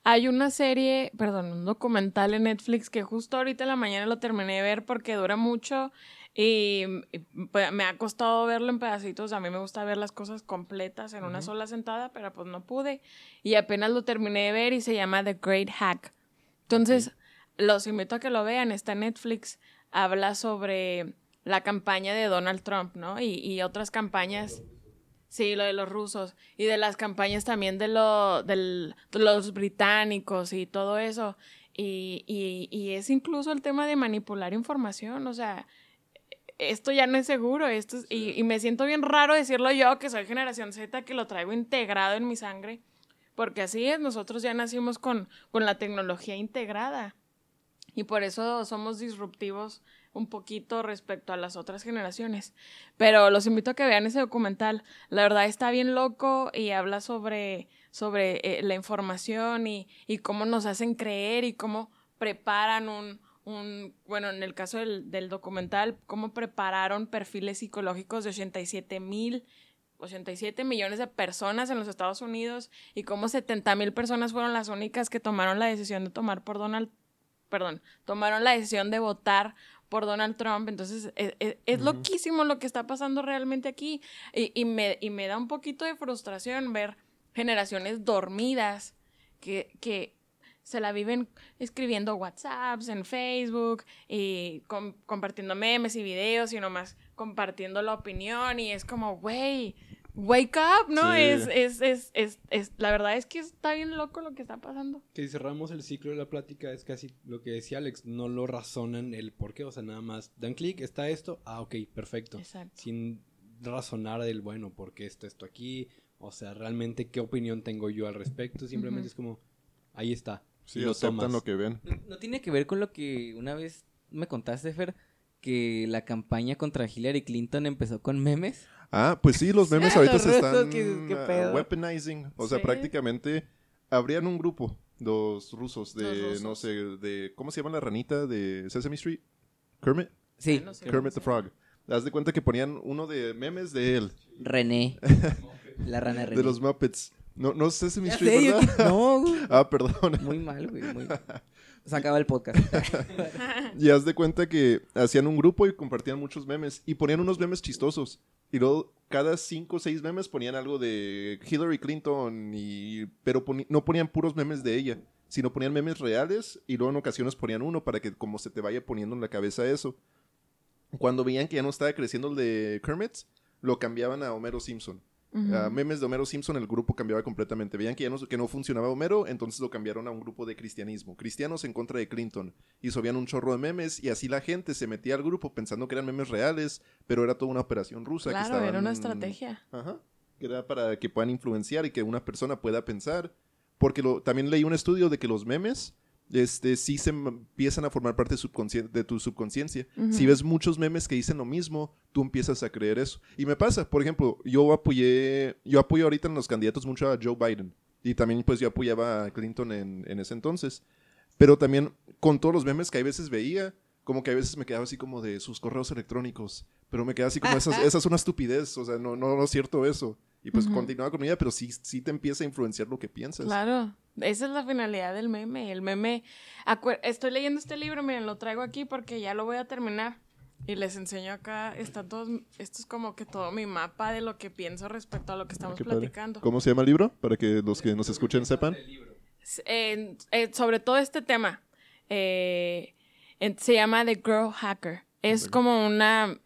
Hay una serie, perdón, un documental en Netflix que justo ahorita en la mañana lo terminé de ver porque dura mucho y, y, pues, me ha costado verlo en pedacitos. A mí me gusta ver las cosas completas en una sola sentada, pero pues no pude. Y apenas lo terminé de ver y se llama The Great Hack. Entonces, los invito a que lo vean. Está en Netflix. Habla sobre la campaña de Donald Trump, ¿no? Y, y otras campañas. Sí, lo de los rusos. Y de las campañas también de, lo, del- de los británicos y todo eso. Y, y, y es incluso el tema de manipular información. O sea, esto ya no es seguro. Esto es- y, y me siento bien raro decirlo yo, que soy generación Z, que lo traigo integrado en mi sangre. Porque así es, nosotros ya nacimos con, con la tecnología integrada. Y por eso somos disruptivos un poquito respecto a las otras generaciones. Pero los invito a que vean ese documental. La verdad está bien loco y habla sobre, sobre eh, la información y, y cómo nos hacen creer y cómo preparan un, un bueno, en el caso del, documental, cómo prepararon perfiles psicológicos de 87 mil 87 millones de personas en los Estados Unidos y cómo 70 mil personas fueron las únicas que tomaron la decisión de tomar por Donald, perdón, tomaron la decisión de votar por Donald Trump. Entonces, es, es- es loquísimo lo que está pasando realmente aquí. Y, y me, y me da un poquito de frustración ver generaciones dormidas que, que se la viven escribiendo WhatsApps en Facebook y com- compartiendo memes y videos y nomás compartiendo la opinión y es como, güey, wake up, ¿no? Sí. Es, es, es, es, es- la verdad es que está bien loco lo que está pasando. Que si cerramos el ciclo de la plática es casi lo que decía Alex, no lo razonan el por qué, o sea, nada más dan clic, está esto, ah, ok, perfecto. Exacto. Sin razonar del, bueno, ¿por qué está esto aquí? O sea, realmente, ¿qué opinión tengo yo al respecto? Simplemente es como, ahí está. Sí, lo aceptan tomas. lo que ven. ¿No, no tiene que ver con lo que una vez me contaste, Fer? Que la campaña contra Hillary Clinton empezó con memes. Ah, pues sí, los memes Ah, ahorita los se están rusos, ¿qué- qué ah, pedo? weaponizing. O sea, Sí. prácticamente habrían un grupo, los rusos de, Los rusos. no sé, de, ¿cómo se llama la ranita de Sesame Street? Kermit. Sí, no sé. Kermit the Frog. Haz de cuenta que ponían uno de memes de él, René. La rana René. de los Muppets. No, no Sesame Ya Street, sé, yo ¿verdad? que- No, güey. Ah, perdón. Muy mal, güey. Muy... Se acaba el podcast. Y haz de cuenta que hacían un grupo y compartían muchos memes. Y ponían unos memes chistosos. Y luego cada cinco o seis memes ponían algo de Hillary Clinton. Y... Pero no ponían puros memes de ella. Sino ponían memes reales. Y luego en ocasiones ponían uno para que como se te vaya poniendo en la cabeza eso. Cuando veían que ya no estaba creciendo el de Kermit, lo cambiaban a Homero Simpson. Ujú. A memes de Homero Simpson, el grupo cambiaba completamente. Veían que ya no, que no funcionaba Homero, entonces lo cambiaron a un grupo de cristianismo. Cristianos en contra de Clinton. Y subían un chorro de memes y así la gente se metía al grupo pensando que eran memes reales, pero era toda una operación rusa. que claro, estaban- era una estrategia. Ajá. Que era para que puedan influenciar y que una persona pueda pensar. Porque lo, también leí un estudio de que los memes este, sí se empiezan a formar parte de, de tu subconsciencia. Si ves muchos memes que dicen lo mismo, tú empiezas a creer eso. Y me pasa, por ejemplo, yo apoyé, yo apoyo ahorita en los candidatos mucho a Joe Biden. Y también pues yo apoyaba a Clinton en, en ese entonces. Pero también con todos los memes que a veces veía, como que a veces me quedaba así como de sus correos electrónicos. Pero me quedaba así como, esas, esa es una estupidez, o sea, no, no, no es cierto eso. Y pues Ujú. continuaba con mi vida, pero sí, sí te empieza a influenciar lo que piensas. Claro, esa es la finalidad del meme. El meme, estoy leyendo este libro, miren, lo traigo aquí porque ya lo voy a terminar. Y les enseño acá, está todo, esto es como que todo mi mapa de lo que pienso respecto a lo que estamos Ah, padre. platicando. ¿Cómo se llama el libro? Para que los que nos escuchen sepan. En- eh, sobre todo este tema, eh, se llama The Girl Hacker. Es como una...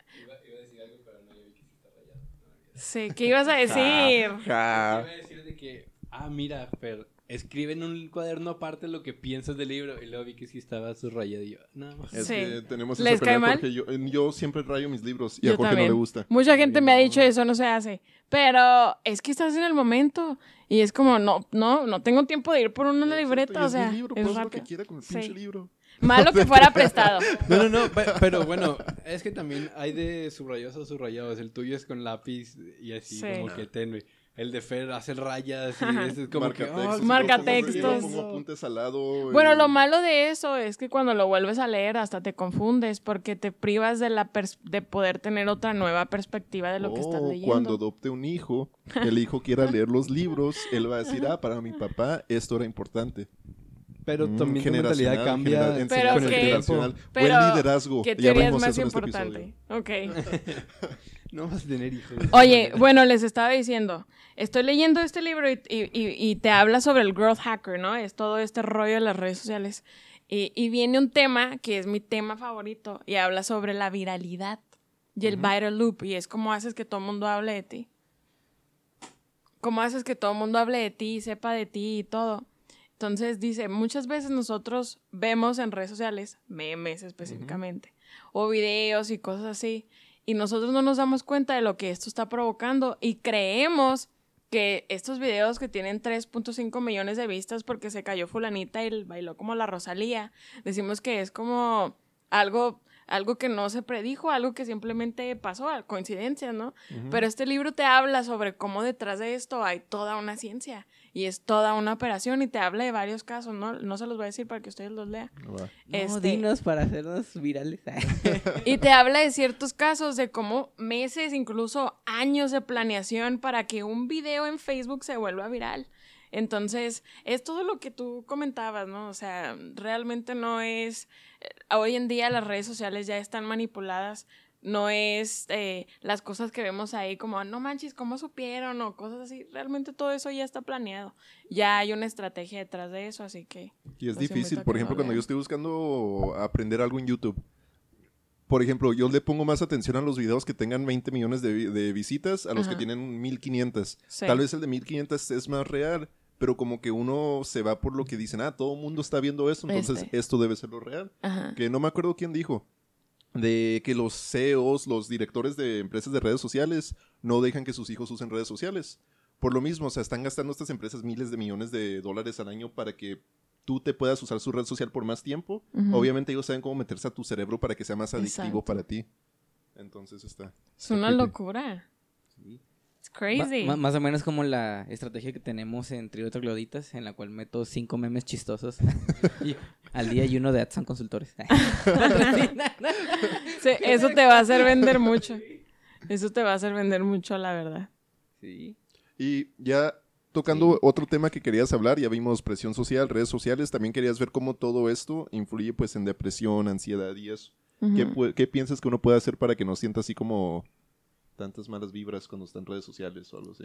Sí, ¿qué ibas a decir? Iba a decir de que, ah, mira, Fer, escribe en un cuaderno aparte lo que piensas del libro. Y luego vi que sí estaba subrayado y yo, nada más. Es Sí. que tenemos ¿Les esa cae mal? porque yo, yo siempre rayo mis libros y a Yo Jorge también. no le gusta. Mucha gente me ha dicho eso no se hace. Pero es que estás en el momento. Y es como, no, no, no tengo tiempo de ir por una Exacto, libreta. O es mi sea, libro, es hacer lo que quiera con el Sí. pinche libro. Malo que fuera prestado. No, no, no, pe- pero bueno, Es que también hay de subrayados a subrayados. El tuyo es con lápiz y así, Sí. como que tenue. El de Fer hace rayas y es como Marca que... textos, oh, yo pongo pongo apuntes al lado. Bueno, y- lo malo de eso es que cuando lo vuelves a leer hasta te confundes porque te privas de la pers- de poder tener otra nueva perspectiva de lo que estás Oh, leyendo. Cuando adopte un hijo, el hijo quiera leer los libros, él va a decir, ah, para mi papá esto era importante. Pero Mm, también tu mentalidad generacional, cambia Pero con el que- tiempo. Pero, Buen liderazgo. ¿Qué teoría es más este importante? episodio. ok. No vas a tener hijos. Oye, bueno, les estaba diciendo, estoy leyendo este libro y, y- y- te habla sobre el growth hacker, ¿no? Es todo este rollo de las redes sociales. Y, y viene un tema que es mi tema favorito y habla sobre la viralidad y el viral loop y es cómo haces que todo el mundo hable de ti. Cómo haces que todo el mundo hable de ti, sepa de ti y todo. Entonces dice, muchas veces nosotros vemos en redes sociales, memes específicamente, o videos y cosas así, y nosotros no nos damos cuenta de lo que esto está provocando y creemos que estos videos que tienen 3.5 millones de vistas porque se cayó fulanita y bailó como la Rosalía, decimos que es como algo algo que no se predijo, algo que simplemente pasó, coincidencia, ¿no? Pero este libro te habla sobre cómo detrás de esto hay toda una ciencia y es toda una operación y te habla de varios casos, ¿no? No se los voy a decir para que ustedes los lean. No, Este- dinos para hacernos virales. Y te habla de ciertos casos de cómo meses, incluso años de planeación para que un video en Facebook se vuelva viral. Entonces, es todo lo que tú comentabas, ¿no? O sea, realmente no es... eh, Hoy en día las redes sociales ya están manipuladas. No es eh, las cosas que vemos ahí como, no manches, ¿cómo supieron? O cosas así. Realmente todo eso ya está planeado. Ya hay una estrategia detrás de eso, así que... Y es difícil, por ejemplo, lo cuando yo estoy buscando aprender algo en YouTube. Por ejemplo, yo le pongo más atención a los videos que tengan 20 millones de, vi- de visitas a los que tienen 1500. Sí. Tal vez el de 1500 es más real, pero como que uno se va por lo que dicen, ah, todo el mundo está viendo esto, entonces Este. esto debe ser lo real. Ajá. Que no me acuerdo quién dijo. De que los CEOs, los directores de empresas de redes sociales, no dejan que sus hijos usen redes sociales. Por lo mismo, o sea, están gastando estas empresas miles de millones de dólares al año para que tú te puedas usar su red social por más tiempo. Obviamente ellos saben cómo meterse a tu cerebro para que sea más adictivo Exacto. para ti. Entonces está. Es una locura. It's crazy. Ma- más o menos como la estrategia que tenemos en Trío de Trogloditas, en la cual meto cinco memes chistosos y al día y uno de Adson Consultores. Sí, eso te va a hacer vender mucho. Eso te va a hacer vender mucho, la verdad. sí. Y ya tocando Sí. otro tema que querías hablar, ya vimos presión social, redes sociales, también querías ver cómo todo esto influye pues en depresión, ansiedad y eso. ¿Qué, qué piensas que uno puede hacer para que no sienta así como tantas malas vibras cuando está en redes sociales o algo así?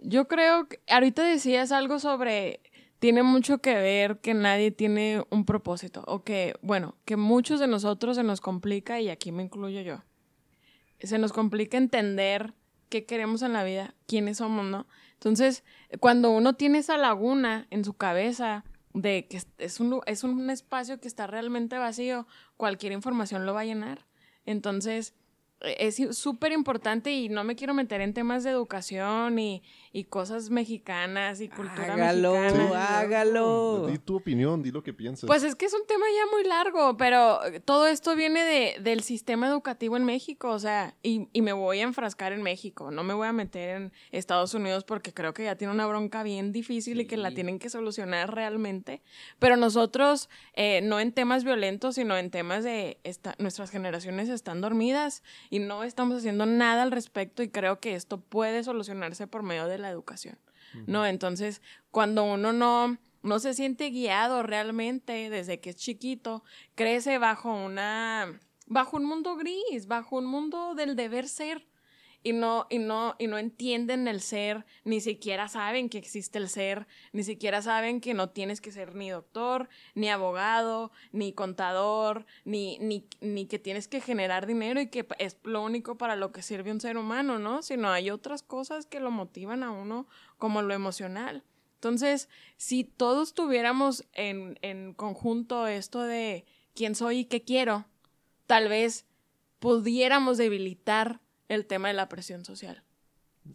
Yo creo que ahorita decías algo sobre tiene mucho que ver que nadie tiene un propósito o que, bueno, que muchos de nosotros se nos complica y aquí me incluyo yo. Se nos complica entender qué queremos en la vida, quiénes somos, ¿no? Entonces, cuando uno tiene esa laguna en su cabeza de que es- un, es un espacio que está realmente vacío, cualquier información lo va a llenar. Entonces, es súper importante y no me quiero meter en temas de educación y, y cosas mexicanas y cultura Hágalo, mexicana. hágalo. Di tu opinión, di lo que piensas. Pues es que es un tema ya muy largo, pero eh, todo esto viene de, del sistema educativo en México, o sea, y, y me voy a enfrascar en México, no me voy a meter en Estados Unidos porque creo que ya tiene una bronca bien difícil y que la Sí. tienen que solucionar realmente, pero nosotros, eh, no en temas violentos, sino en temas de esta- nuestras generaciones están dormidas y no estamos haciendo nada al respecto y creo que esto puede solucionarse por medio de la educación. ¿no? Entonces, cuando uno no, no se siente guiado realmente desde que es chiquito, crece bajo una, bajo un mundo gris, bajo un mundo del deber ser. Y no, y no, y no entienden el ser, ni siquiera saben que existe el ser, ni siquiera saben que no tienes que ser ni doctor, ni abogado, ni contador, ni, ni, ni que tienes que generar dinero y que es lo único para lo que sirve un ser humano, ¿no? Sino hay otras cosas que lo motivan a uno como lo emocional. Entonces, si todos tuviéramos en, en conjunto esto de quién soy y qué quiero, tal vez pudiéramos debilitar el tema de la presión social.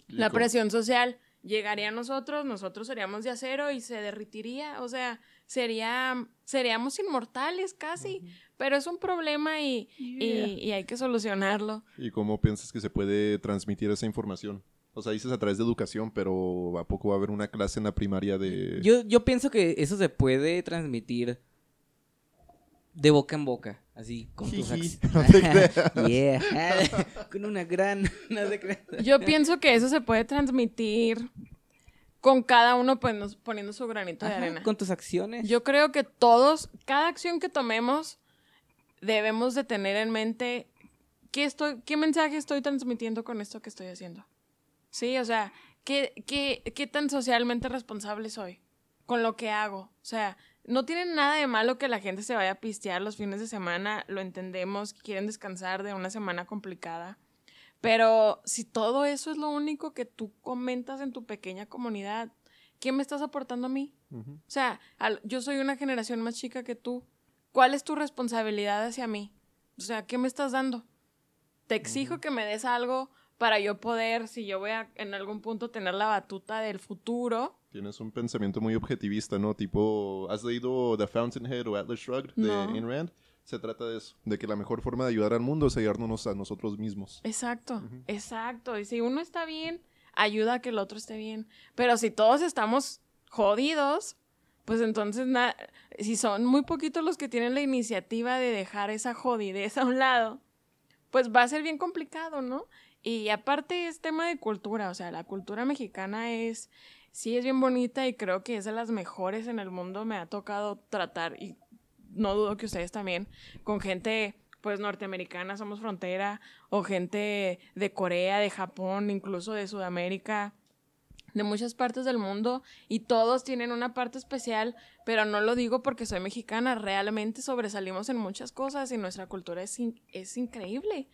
La presión social llegaría a nosotros, nosotros seríamos de acero y se derritiría, o sea, sería seríamos inmortales casi, pero es un problema y, y- y hay que solucionarlo. ¿Y cómo piensas que se puede transmitir esa información? O sea, dices a través de educación, pero ¿a poco va a haber una clase en la primaria de... Yo, yo pienso que eso se puede transmitir de boca en boca, así, con tus no. Yeah. con una gran... No te creas. Yo pienso que eso se puede transmitir con cada uno poniendo su granito de arena. con tus acciones. Yo creo que todos, cada acción que tomemos, debemos de tener en mente qué, estoy, qué mensaje estoy transmitiendo con esto que estoy haciendo. Sí, o sea, ¿qué, qué, qué tan socialmente responsable soy con lo que hago? O sea, no tiene nada de malo que la gente se vaya a pistear los fines de semana, lo entendemos, quieren descansar de una semana complicada. Pero si todo eso es lo único que tú comentas en tu pequeña comunidad, ¿qué me estás aportando a mí? O sea, al- yo soy una generación más chica que tú. ¿Cuál es tu responsabilidad hacia mí? O sea, ¿qué me estás dando? Te exijo que me des algo para yo poder, si yo voy a en algún punto tener la batuta del futuro. Tienes un pensamiento muy objetivista, ¿no? Tipo, ¿has leído The Fountainhead o Atlas Shrugged de No. Ayn Rand? Se trata de eso, de que la mejor forma de ayudar al mundo es ayudarnos a nosotros mismos. Exacto, exacto. Y si uno está bien, ayuda a que el otro esté bien. Pero si todos estamos jodidos, pues entonces, si son muy poquitos los que tienen la iniciativa de dejar esa jodidez a un lado, pues va a ser bien complicado, ¿no? Y aparte es tema de cultura, o sea, la cultura mexicana es, sí es bien bonita y creo que es de las mejores en el mundo. Me ha tocado tratar, y no dudo que ustedes también, con gente pues norteamericana, somos frontera, o gente de Corea, de Japón, incluso de Sudamérica, de muchas partes del mundo, y todos tienen una parte especial, pero no lo digo porque soy mexicana, realmente sobresalimos en muchas cosas y nuestra cultura es, es increíble,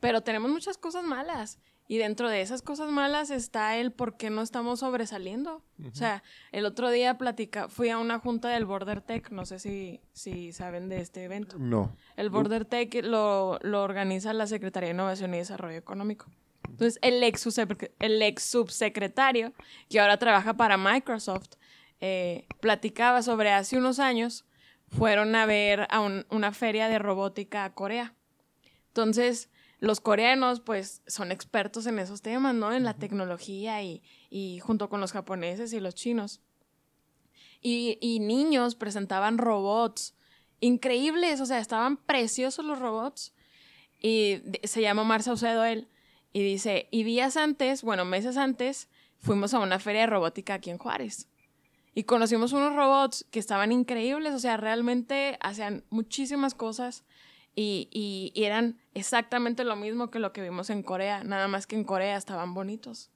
pero tenemos muchas cosas malas. Y dentro de esas cosas malas está el por qué no estamos sobresaliendo. O sea, el otro día platica, fui a una junta del Border Tech, no sé si, si saben de este evento. No. El Border Tech lo, lo organiza la Secretaría de Innovación y Desarrollo Económico. Entonces, el ex, el ex subsecretario, que ahora trabaja para Microsoft, eh, platicaba sobre hace unos años, fueron a ver a un- una feria de robótica a Corea. Entonces, los coreanos, pues, son expertos en esos temas, ¿no? En la tecnología y, y junto con los japoneses y los chinos. Y, y niños presentaban robots increíbles, o sea, estaban preciosos los robots. Y se llama Omar Saucedo él. Y dice, y días antes, bueno, meses antes, fuimos a una feria de robótica aquí en Juárez. Y conocimos unos robots que estaban increíbles, o sea, realmente hacían muchísimas cosas y, y- y eran exactamente lo mismo que lo que vimos en Corea, nada más que en Corea estaban bonitos.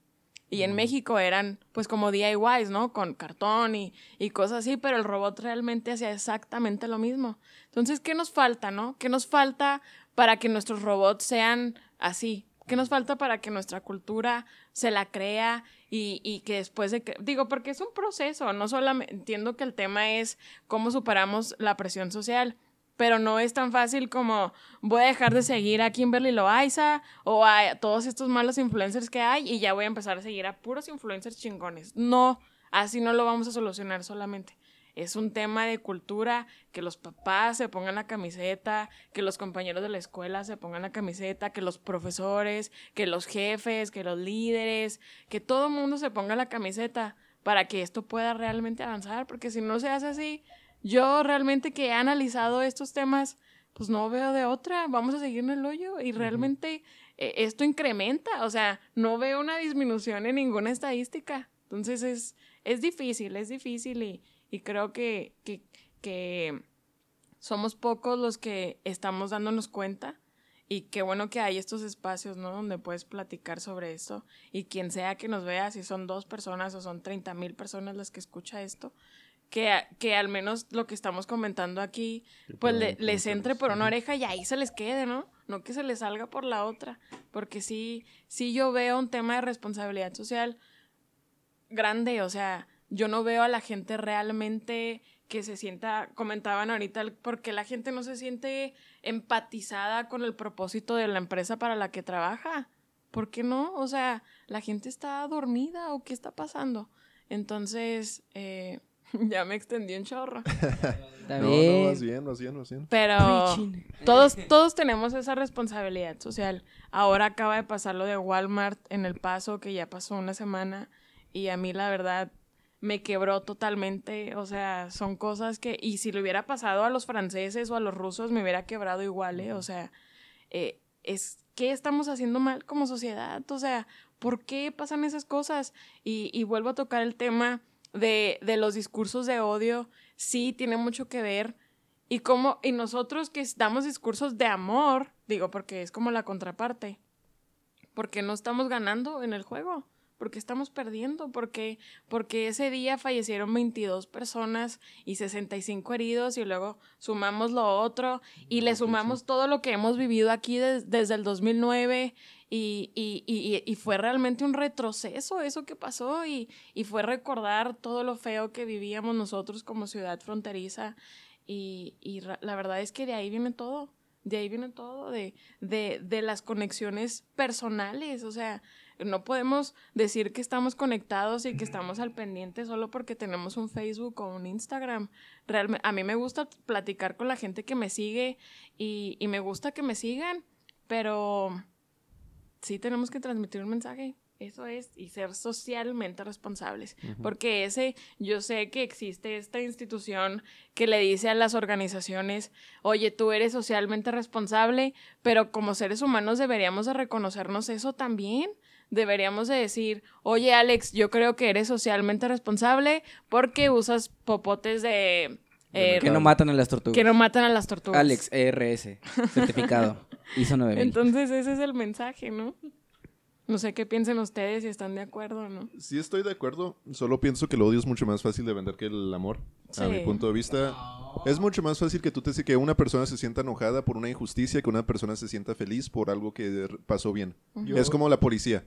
Y en México eran pues como DIYs, ¿no? Con cartón y, y cosas así, pero el robot realmente hacía exactamente lo mismo. Entonces, ¿qué nos falta, no? ¿Qué nos falta para que nuestros robots sean así? ¿Qué nos falta para que nuestra cultura se la crea y, y que después de que... Digo, porque es un proceso, no solamente... Entiendo que el tema es cómo superamos la presión social, pero no es tan fácil como voy a dejar de seguir a Kimberly Loaiza o a todos estos malos influencers que hay y ya voy a empezar a seguir a puros influencers chingones. No, así no lo vamos a solucionar solamente. Es un tema de cultura, que los papás se pongan la camiseta, que los compañeros de la escuela se pongan la camiseta, que los profesores, que los jefes, que los líderes, que todo el mundo se ponga la camiseta para que esto pueda realmente avanzar, porque si no se hace así, yo realmente que he analizado estos temas, pues no veo de otra, vamos a seguir en el hoyo y realmente eh, esto incrementa, o sea, no veo una disminución en ninguna estadística. Entonces es, es difícil, es difícil y, y creo que, que, que somos pocos los que estamos dándonos cuenta y qué bueno que hay estos espacios, ¿no? Donde puedes platicar sobre esto y quien sea que nos vea, si son dos personas o son 30 mil personas las que escucha esto, que, que al menos lo que estamos comentando aquí, pues le- les entre por una oreja y ahí se les quede, ¿no? No que se les salga por la otra, porque sí, sí yo veo un tema de responsabilidad social grande, o sea, yo no veo a la gente realmente que se sienta, comentaban ahorita, porque la gente no se siente empatizada con el propósito de la empresa para la que trabaja. ¿Por qué no? O sea, la gente está dormida o qué está pasando. Entonces, eh, ya me extendí un chorro. Está no, bien. no, más bien, más bien, más bien. Pero todos, todos tenemos esa responsabilidad social. Ahora acaba de pasar lo de Walmart en El Paso, que ya pasó una semana, y a mí la verdad me quebró totalmente. O sea, son cosas que, y si le hubiera pasado a los franceses o a los rusos, me hubiera quebrado igual, ¿eh? O sea, eh, es ¿qué estamos haciendo mal como sociedad? O sea, ¿por qué pasan esas cosas? Y, y vuelvo a tocar el tema de, de los discursos de odio. Sí, tiene mucho que ver. Y como, y nosotros que damos discursos de amor, digo, porque es como la contraparte, porque no estamos ganando en el juego, porque estamos perdiendo, porque, porque ese día fallecieron 22 personas y 65 heridos y luego sumamos lo otro y le sumamos todo lo que hemos vivido aquí des- desde el 2009 y, y, y, y fue realmente un retroceso eso que pasó y, y fue recordar todo lo feo que vivíamos nosotros como ciudad fronteriza y, y la verdad es que de ahí viene todo, de ahí viene todo, de, de, de las conexiones personales, o sea, no podemos decir que estamos conectados y que estamos al pendiente solo porque tenemos un Facebook o un Instagram. Realmente, a mí me gusta platicar con la gente que me sigue y, y me gusta que me sigan, pero sí tenemos que transmitir un mensaje. Eso es, y ser socialmente responsables. Porque ese, yo sé que existe esta institución que le dice a las organizaciones, oye, tú eres socialmente responsable, pero como seres humanos deberíamos de reconocernos eso también. Deberíamos de decir, oye, Alex, yo creo que eres socialmente responsable porque usas popotes de... eh, Que no matan a las tortugas. que no matan a las tortugas. Alex, ERS, certificado. ISO 9000. Entonces ese es el mensaje, ¿no? No sé qué piensen ustedes si están de acuerdo o no. Sí estoy de acuerdo, solo pienso que el odio es mucho más fácil de vender que el amor. A mi punto de vista, es mucho más fácil que tú te que una persona se sienta enojada por una injusticia que una persona se sienta feliz por algo que pasó bien. Es como la policía.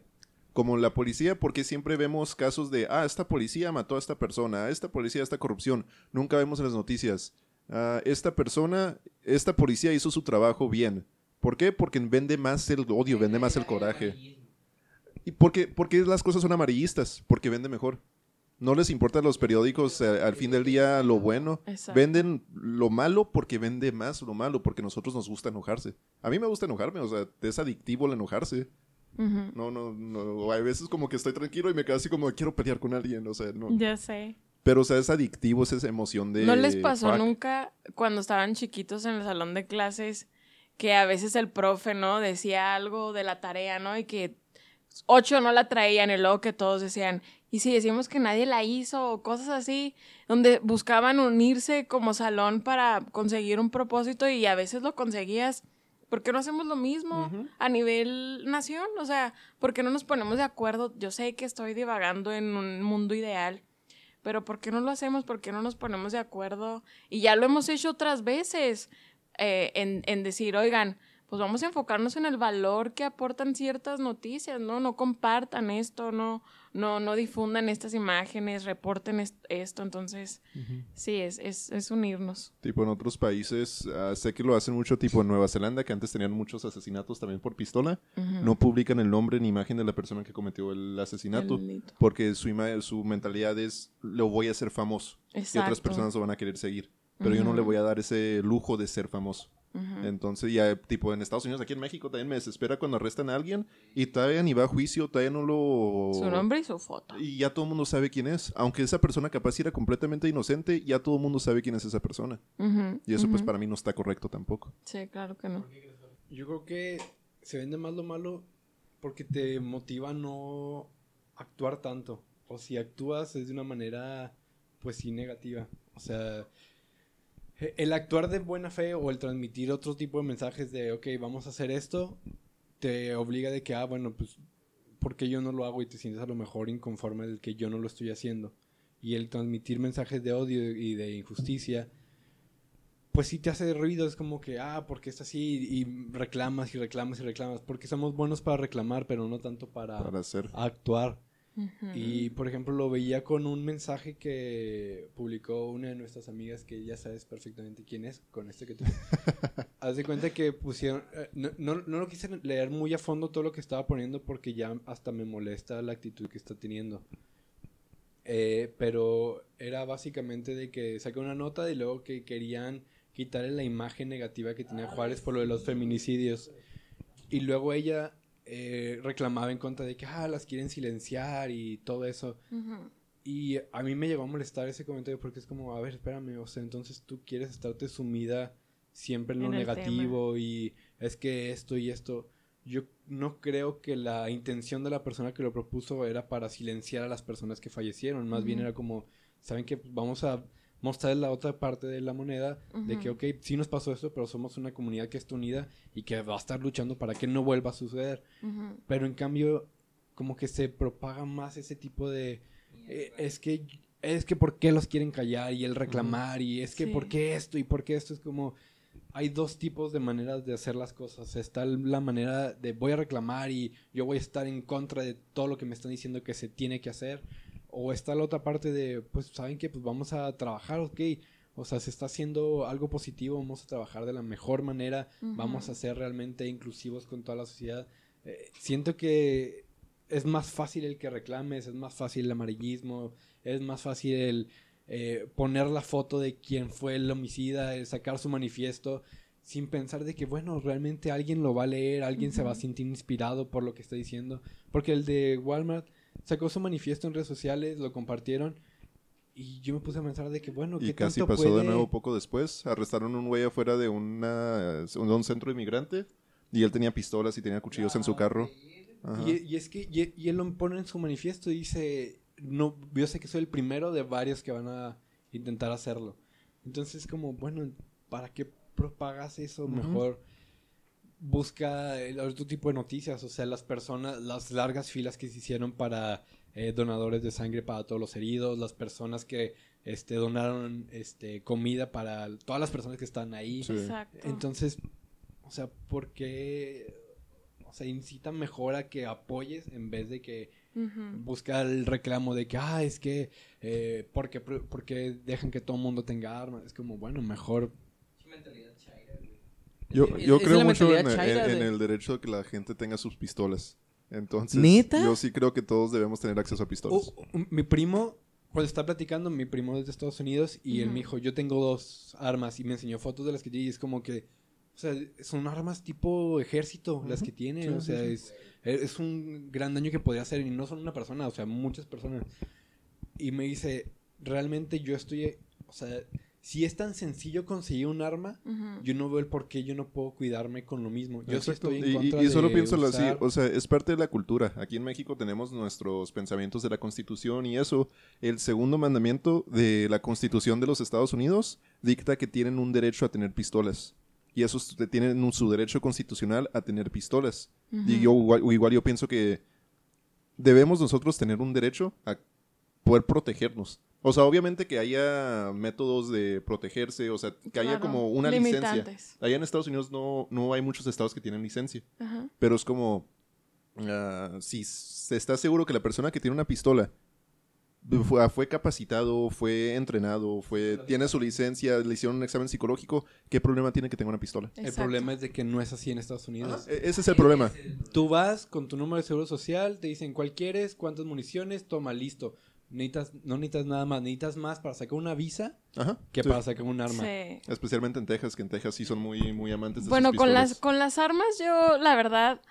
Como la policía, porque siempre vemos casos de, ah, esta policía mató a esta persona, ah, esta policía, esta corrupción. Nunca vemos en las noticias, ah, esta persona, esta policía hizo su trabajo bien. ¿Por qué? Porque vende más el odio, vende más el coraje. ¿Y por qué, por qué las cosas son amarillistas? Porque vende mejor. No les importa a los periódicos eh, al fin del día lo bueno. Exacto. Venden lo malo porque vende más lo malo, porque a nosotros nos gusta enojarse. A mí me gusta enojarme, o sea, es adictivo el enojarse. Ujú. No, no, no. Hay veces como que estoy tranquilo y me quedo así como quiero pelear con alguien, o sea, no. Ya sé. Pero, o sea, es adictivo, es esa emoción de. ¿No les pasó fuck. nunca cuando estaban chiquitos en el salón de clases que a veces el profe, ¿no? Decía algo de la tarea, ¿no? Y que ocho no la traían y luego que todos decían, y si decimos que nadie la hizo o cosas así, donde buscaban unirse como salón para conseguir un propósito y a veces lo conseguías. ¿Por qué no hacemos lo mismo a nivel nación? O sea, ¿por qué no nos ponemos de acuerdo? Yo sé que estoy divagando en un mundo ideal, pero ¿por qué no lo hacemos? ¿Por qué no nos ponemos de acuerdo? Y ya lo hemos hecho otras veces eh, en, en decir, oigan, pues vamos a enfocarnos en el valor que aportan ciertas noticias, ¿no? No compartan esto, no, no, no difundan estas imágenes, reporten est- esto. Entonces, sí, es, es, es unirnos. Tipo en otros países, ah, sé que lo hacen mucho, tipo en Nueva Zelanda, que antes tenían muchos asesinatos también por pistola. No publican el nombre ni imagen de la persona que cometió el asesinato. Delito. Porque su, ima- su mentalidad es, lo voy a hacer famoso. Y otras Exacto. personas lo van a querer seguir. Pero yo no le voy a dar ese lujo de ser famoso. Entonces, ya, tipo, en Estados Unidos, aquí en México, también me desespera cuando arrestan a alguien y todavía ni va a juicio, todavía no lo... Su nombre y su foto. Y ya todo el mundo sabe quién es. Aunque esa persona capaz era completamente inocente, ya todo el mundo sabe quién es esa persona. Y eso, pues, para mí no está correcto tampoco. Sí, claro que no. Yo creo que se vende más lo malo porque te motiva a no actuar tanto. O si actúas es de una manera, pues sí, negativa. O sea, el actuar de buena fe o el transmitir otro tipo de mensajes de, ok, vamos a hacer esto, te obliga de que, ah, bueno, pues, ¿por qué yo no lo hago y te sientes a lo mejor inconforme del que yo no lo estoy haciendo? Y el transmitir mensajes de odio y de injusticia, pues sí te hace ruido, es como que, ah, porque es así, y reclamas y reclamas y reclamas, porque somos buenos para reclamar, pero no tanto para, Para hacer. actuar. Y, por ejemplo, lo veía con un mensaje que publicó una de nuestras amigas, que ya sabes perfectamente quién es, con este que tú... Haz de cuenta que pusieron... eh, no, no, no lo quise leer muy a fondo todo lo que estaba poniendo porque ya hasta me molesta la actitud que está teniendo. eh, pero era básicamente de que sacó una nota y luego que querían quitarle la imagen negativa que tenía Juárez por lo de los feminicidios. Y luego ella eh, reclamaba en contra de que ah, las quieren silenciar y todo eso. Y a mí me llegó a molestar ese comentario porque es como, a ver, espérame, o sea, entonces tú quieres estarte sumida siempre en lo En negativo y es que esto y esto. Yo no creo que la intención de la persona que lo propuso era para silenciar a las personas que fallecieron, más bien era como, ¿saben qué? Pues vamos a mostrar la otra parte de la moneda de que, ok, sí nos pasó esto, pero somos una comunidad que está unida y que va a estar luchando para que no vuelva a suceder. Ujú. Pero en cambio, como que se propaga más ese tipo de... eh, es que... Es que por qué los quieren callar y el reclamar y es que Sí. por qué esto y por qué esto es como... Hay dos tipos de maneras de hacer las cosas. Está la manera de voy a reclamar y yo voy a estar en contra de todo lo que me están diciendo que se tiene que hacer. O está la otra parte de, pues, ¿saben qué? Pues vamos a trabajar, ok. O sea, se está haciendo algo positivo, vamos a trabajar de la mejor manera, vamos a ser realmente inclusivos con toda la sociedad. Eh, siento que es más fácil el que reclames, es más fácil el amarillismo, es más fácil el eh, poner la foto de quién fue el homicida, el sacar su manifiesto, sin pensar de que, bueno, realmente alguien lo va a leer, alguien se va a sentir inspirado por lo que está diciendo. Porque el de Walmart sacó su manifiesto en redes sociales, lo compartieron. Y yo me puse a pensar de que, bueno, Y ¿qué casi tanto pasó de nuevo poco después. Arrestaron a un güey afuera de una, un centro inmigrante. Y él tenía pistolas y tenía cuchillos en su carro. Ajá. Y, y es que y, y él lo pone en su manifiesto y dice, no, yo sé que soy el primero de varios que van a intentar hacerlo. Entonces como, bueno, ¿para qué propagas eso? Mejor busca el otro tipo de noticias, o sea, las personas, las largas filas que se hicieron para eh, donadores de sangre para todos los heridos, las personas que este, donaron este, comida para todas las personas que están ahí. Sí. Exacto. Entonces, o sea, ¿por qué? O sea, incita mejor a que apoyes en vez de que busca el reclamo de que, ah, es que, eh, porque, porque dejan que todo el mundo tenga armas. Es como, bueno, mejor. Yo, yo es creo mucho en, en- en de- el derecho de que la gente tenga sus pistolas. Entonces, ¿Neta? yo sí creo que todos debemos tener acceso a pistolas. Uh, uh, mi primo, cuando está platicando, mi primo es de Estados Unidos y él me dijo, yo tengo dos armas y me enseñó fotos de las que tiene y es como que, o sea, son armas tipo ejército las que tiene, Sí, o sí, sea, sí. es, es un gran daño que podría hacer y no son una persona, o sea, muchas personas. Y me dice, realmente yo estoy, o sea, si es tan sencillo conseguir un arma, Ujú. yo no veo el por qué yo no puedo cuidarme con lo mismo. Yo sí estoy en y, y- contra y solo de pienso así, usar- o sea, es parte de la cultura. Aquí en México tenemos nuestros pensamientos de la Constitución y eso. El segundo mandamiento de la Constitución de los Estados Unidos dicta que tienen un derecho a tener pistolas. Y esos tienen un- su derecho constitucional a tener pistolas. Y Ujú. yo igual, igual yo pienso que debemos nosotros tener un derecho a poder protegernos. O sea, obviamente que haya métodos de protegerse, o sea, que haya como una licencia. Allá en Estados Unidos no, no hay muchos estados que tienen licencia. Ajá. Pero es como, ah, si se está seguro que la persona que tiene una pistola fue, fue capacitado, fue entrenado, fue, tiene su licencia, le hicieron un examen psicológico, ¿qué problema tiene que tenga una pistola? El problema es de que no es así en Estados Unidos. E- ese es el problema. Tú vas con tu número de seguro social, te dicen cuál quieres, cuántas municiones, toma, listo. Necesitas, no necesitas nada más, necesitas más para sacar una visa Ajá. que sí. para sacar un arma. Sí. Especialmente en Texas, que en Texas sí son muy, muy amantes de Bueno, sus con las, con las armas yo, la verdad,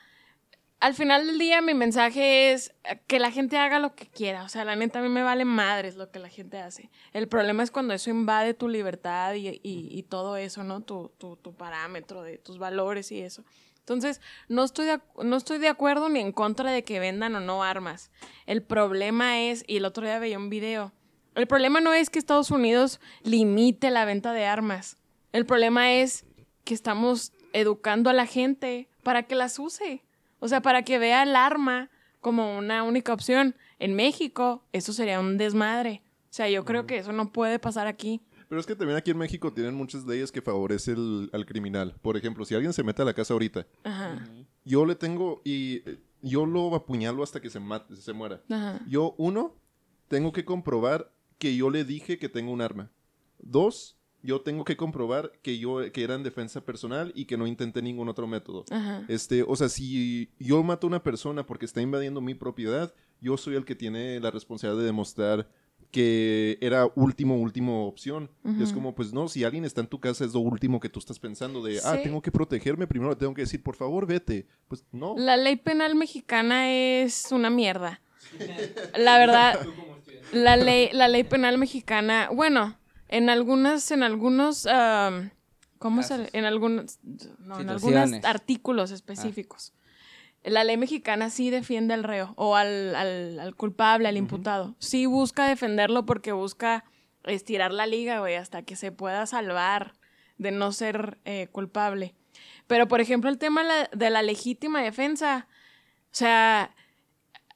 al final del día mi mensaje es que la gente haga lo que quiera. O sea, la neta a mí me vale madres lo que la gente hace. El problema es cuando eso invade tu libertad y, y- y todo eso, ¿no? Tu, tu, tu parámetro de tus valores y eso. Entonces, no estoy, de, no estoy de acuerdo ni en contra de que vendan o no armas. El problema es, y el otro día veía un video, el problema no es que Estados Unidos limite la venta de armas. El problema es que estamos educando a la gente para que las use. O sea, para que vea el arma como una única opción. En México, eso sería un desmadre. O sea, yo creo que eso no puede pasar aquí. Pero es que también aquí en México tienen muchas leyes que favorecen el- al criminal. Por ejemplo, si alguien se mete a la casa ahorita, Ajá. yo le tengo y eh, yo lo apuñalo hasta que se mate, se muera. Ajá. Yo, uno, tengo que comprobar que yo le dije que tengo un arma. Dos, yo tengo que comprobar que yo que era en defensa personal y que no intenté ningún otro método. Ajá. Este, o sea, si yo mato a una persona porque está invadiendo mi propiedad, yo soy el que tiene la responsabilidad de demostrar que era último, último opción. Es como, pues no, si alguien está en tu casa es lo último que tú estás pensando de, ah, Sí. tengo que protegerme, primero le tengo que decir, por favor, vete. Pues no. La ley penal mexicana es una mierda. La verdad, la ley, la ley penal mexicana, bueno, en algunas, en algunos, am, ¿cómo se? En algunos, no, en algunos artículos específicos. La ley mexicana sí defiende al reo o al, al- al culpable, al imputado. Sí busca defenderlo porque busca estirar la liga, güey, hasta que se pueda salvar de no ser eh, culpable. Pero, por ejemplo, el tema de la, legítima defensa, o sea,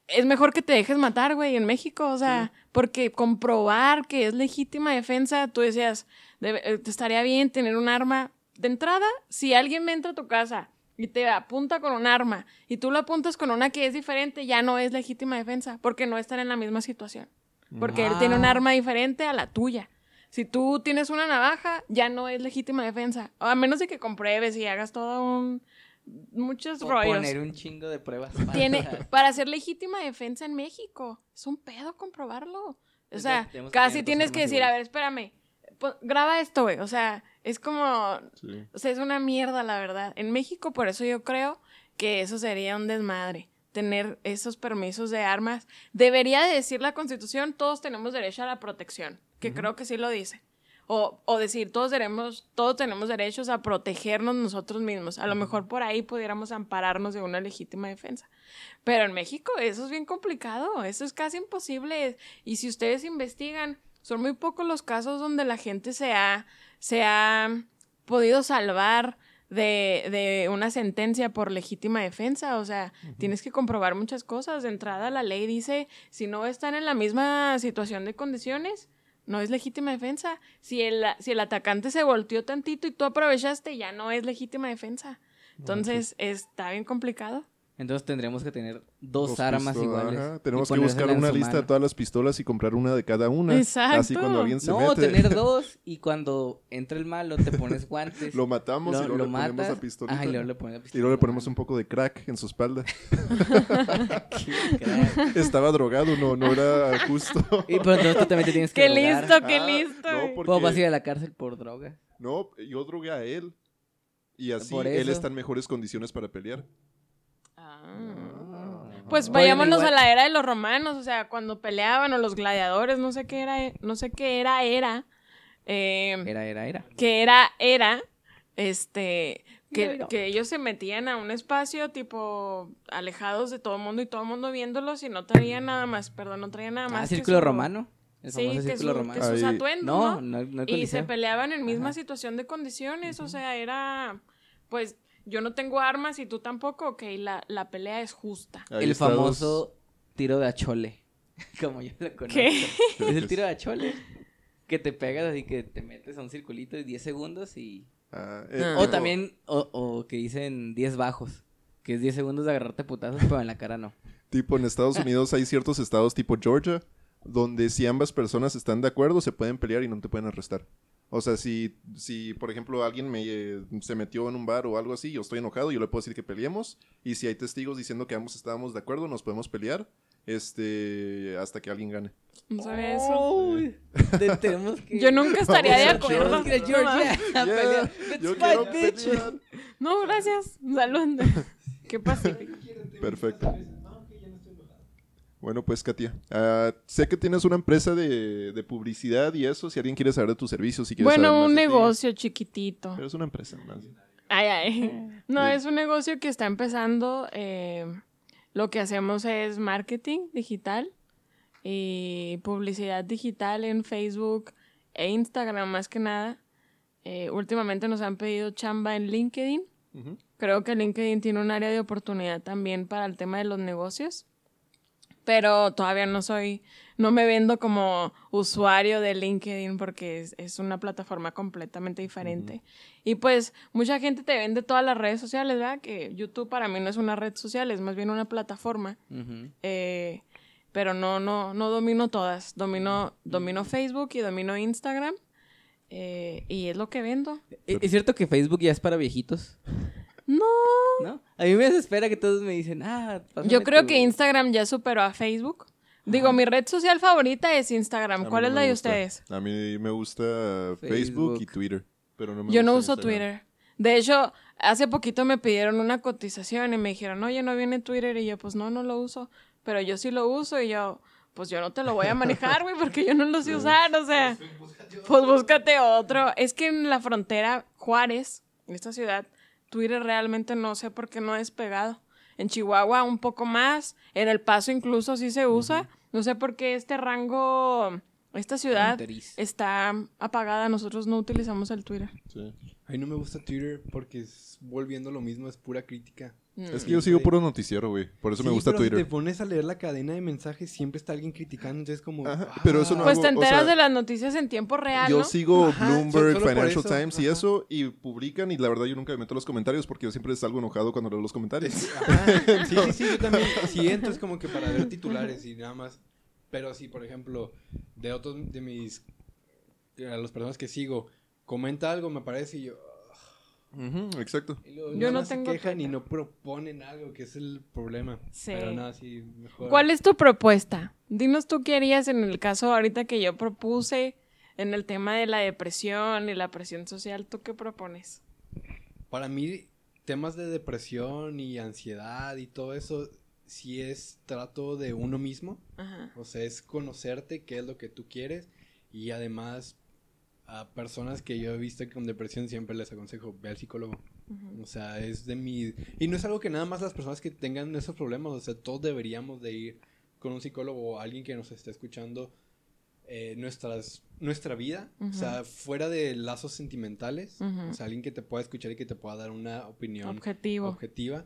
es mejor que te dejes matar, güey, en México, o sea, porque comprobar que es legítima defensa, tú decías, debe- eh, te estaría bien tener un arma. De entrada, si alguien entra a tu casa y te apunta con un arma y tú lo apuntas con una que es diferente, ya no es legítima defensa, porque no están en la misma situación. Porque él tiene un arma diferente a la tuya. Si tú tienes una navaja, ya no es legítima defensa. A menos de que compruebes y hagas todo un... muchos O rollos. poner un chingo de pruebas. Tiene, para hacer legítima defensa en México, es un pedo comprobarlo. O Entonces, sea, casi tienes que decir, a ver, espérame, pues, graba esto, güey. O sea, es como, Sí. o sea, es una mierda, la verdad. En México, por eso yo creo que eso sería un desmadre. Tener esos permisos de armas. Debería de decir la Constitución, todos tenemos derecho a la protección, que creo que sí lo dice. O, o decir, todos tenemos, todos tenemos derechos a protegernos nosotros mismos. A lo mejor por ahí pudiéramos ampararnos de una legítima defensa. Pero en México eso es bien complicado, eso es casi imposible. Y si ustedes investigan, son muy pocos los casos donde la gente se ha, se ha podido salvar de, de una sentencia por legítima defensa. O sea, tienes que comprobar muchas cosas. De entrada, la ley dice, si no están en la misma situación de condiciones, no es legítima defensa. Si el, si el atacante se volteó tantito y tú aprovechaste, ya no es legítima defensa. Entonces, está bien complicado. Entonces tendremos que tener dos, Dos armas pistolas, iguales. ajá. Tenemos que buscar una lista de todas las pistolas y comprar una de cada una. Exacto. Así cuando alguien se No, mete, tener dos y cuando entra el malo te pones guantes. lo matamos y luego le ponemos la pistolita. Ajá, y luego le pones la Y pistola. luego le ponemos un poco de crack en su espalda. Qué crack. Estaba drogado, no, no era justo. Y pero entonces tú también te tienes que Qué drogar. listo, qué Ah, listo. no, porque- ¿Cómo vas a ir a la cárcel por droga? No, yo drogué a él. Y así él está en mejores condiciones para pelear. Ah. Pues vayámonos a la era de los romanos, o sea, cuando peleaban o los gladiadores, no sé qué era, no sé qué era, era, eh, Era, era, era. que era, era, este, que, ellos se metían a un espacio tipo alejados de todo el mundo y todo el mundo viéndolos y no traían nada más, perdón, no traían nada más. Ah, que círculo su- romano. El Sí, que, su- romano. que sus atuendos, No, ¿no? no, no el y se peleaban en misma Ajá. situación de condiciones, o sea, era, pues, yo no tengo armas y tú tampoco, ok, la, la pelea es justa. Ahí el famoso tiro de achole. Como yo lo conozco. ¿Qué? Es el tiro de achole. Que te pegas así que te metes a un circulito de 10 segundos y. Ah, eh, Ah. O también, o, o que dicen 10 bajos. Que es 10 segundos de agarrarte putazos, pero en la cara no. Tipo, en Estados Unidos hay ciertos estados tipo Georgia, donde si ambas personas están de acuerdo, se pueden pelear y no te pueden arrestar. O sea, si, si por ejemplo, alguien me, eh, se metió en un bar o algo así, yo estoy enojado, yo le puedo decir que peleemos. Y si hay testigos diciendo que ambos estábamos de acuerdo, nos podemos pelear este, hasta que alguien gane. No sabía eso. Que... Yo nunca estaría de acuerdo. Georgia a Yeah, pelear. Let's yo fight, quiero bitch. pelear. No, gracias. Salud. Qué pacífico. Perfecto. Bueno, pues Katia, ah, sé que tienes una empresa de, de publicidad y eso, si alguien quiere saber de tus servicios, si quieres saber Bueno, más un de ti. negocio chiquitito. Pero es una empresa más. Ay, ay. No, Bien. es un negocio que está empezando. eh, lo que hacemos es marketing digital y publicidad digital en Facebook e Instagram más que nada. Eh, últimamente nos han pedido chamba en LinkedIn. Creo que LinkedIn tiene un área de oportunidad también para el tema de los negocios. Pero todavía no soy, no me vendo como usuario de LinkedIn porque es, es una plataforma completamente diferente. Y pues mucha gente te vende todas las redes sociales, ¿verdad? Que YouTube para mí no es una red social, es más bien una plataforma. Eh, pero no, no, no domino todas. Domino, domino Facebook y domino Instagram. eh, y es lo que vendo. ¿E- ¿Es cierto que Facebook ya es para viejitos? No. ¿No? A mí me desespera que todos me dicen, ah, Yo creo tu- que Instagram ya superó a Facebook, Digo, mi red social favorita es Instagram. ¿Cuál es la de ustedes? A mí me gusta Facebook, y. Twitter. Pero no me Yo no uso Instagram. Twitter. De hecho, hace poquito me pidieron una cotización y me dijeron, oye, no viene Twitter. Y yo, pues no, no lo uso. Pero yo sí lo uso y yo, pues yo no te lo voy a manejar, güey, porque yo no lo sé usar. O sea, pues búscate otro. Es que en la frontera Juárez, en esta ciudad, Twitter realmente no sé por qué no ha despegado. En Chihuahua un poco más, en El Paso incluso sí se usa. No sé por qué este rango, esta ciudad está apagada. Nosotros no utilizamos el Twitter. Sí. A mí no me gusta Twitter porque es volviendo lo mismo, es pura crítica. Es que yo sigo puro noticiero, güey. Por eso me Sí, gusta pero Twitter. Si te pones a leer la cadena de mensajes, siempre está alguien criticando, entonces como... Ajá, ah, pero eso no Pues hago- te o enteras sea, de las noticias en tiempo real, Yo ¿no? sigo Ajá, Bloomberg, Financial eso, Times y ajá. eso, y publican, y la verdad yo nunca me meto en los comentarios porque yo siempre salgo enojado cuando leo los comentarios. Ajá, Sí, sí, sí, yo también. Sí, entro es como que para ver titulares y nada más. Pero sí, por ejemplo, de otros de mis. A las personas que sigo, comenta algo, me aparece y yo. Ujú, exacto. y luego Yo no más se tengo quejan y no proponen algo, que es el problema. Sí. Pero nada, sí, mejor. ¿Cuál es tu propuesta? Dinos tú qué harías en el caso ahorita que yo propuse en el tema de la depresión y la presión social. ¿Tú qué propones? Para mí, temas de depresión y ansiedad y todo eso, sí es trato de uno mismo. Ajá. O sea, es conocerte qué es lo que tú quieres y además a personas que yo he visto con depresión siempre les aconsejo, ve al psicólogo. O sea, es de mi... Y no es algo que nada más las personas que tengan esos problemas, o sea, todos deberíamos de ir con un psicólogo o alguien que nos esté escuchando eh, nuestras, nuestra vida, o sea, fuera de lazos sentimentales, o sea, alguien que te pueda escuchar y que te pueda dar una opinión Objetivo. objetiva.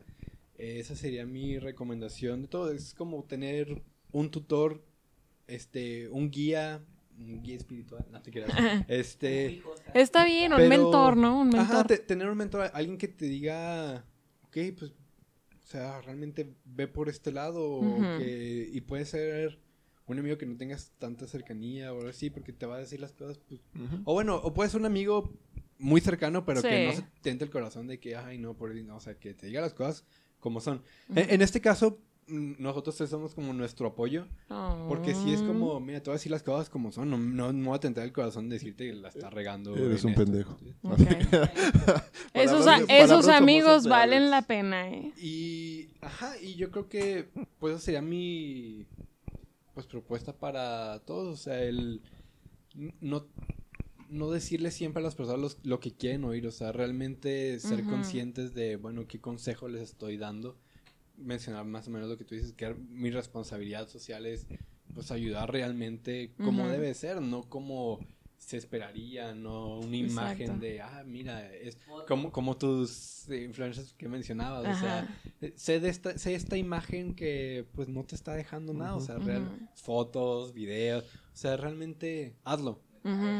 Eh, esa sería mi recomendación de todo. Es como tener un tutor, este, un guía, un guía espiritual, no te quieras. Este, Está bien, un pero- mentor, ¿no? Un mentor. Ajá, te- tener un mentor, alguien que te diga, ok, pues, o sea, realmente ve por este lado, o Ujú. que, y puede ser un amigo que no tengas tanta cercanía o algo así, porque te va a decir las cosas, pues, Ujú. o bueno, o puede ser un amigo muy cercano, pero que no Sí. se tente el corazón de que, ay, no, por no, o sea, que te diga las cosas como son. En, en este caso, nosotros somos como nuestro apoyo, porque si es Oh. como, mira, te voy a decir las cosas como son, no, no, no voy a tentar el corazón de decirte que la estás regando. Eres un esto. pendejo. Esos, a- esos amigos valen la pena, ¿eh? Y, ajá, y yo creo que, pues, esa sería mi, pues, propuesta para todos, o sea, el no, no decirle siempre a las personas los- lo que quieren oír, o sea, realmente ser conscientes de, bueno, qué consejo les estoy dando, mencionar más o menos lo que tú dices, que mi responsabilidad social es, pues, ayudar realmente como debe ser, no como se esperaría, no una imagen Exacto. de, ah, mira, es como, como tus eh, influencers que mencionabas, o sea, eh, sé de esta, sé esta imagen que pues no te está dejando nada, o sea, real- fotos, videos, o sea, realmente hazlo,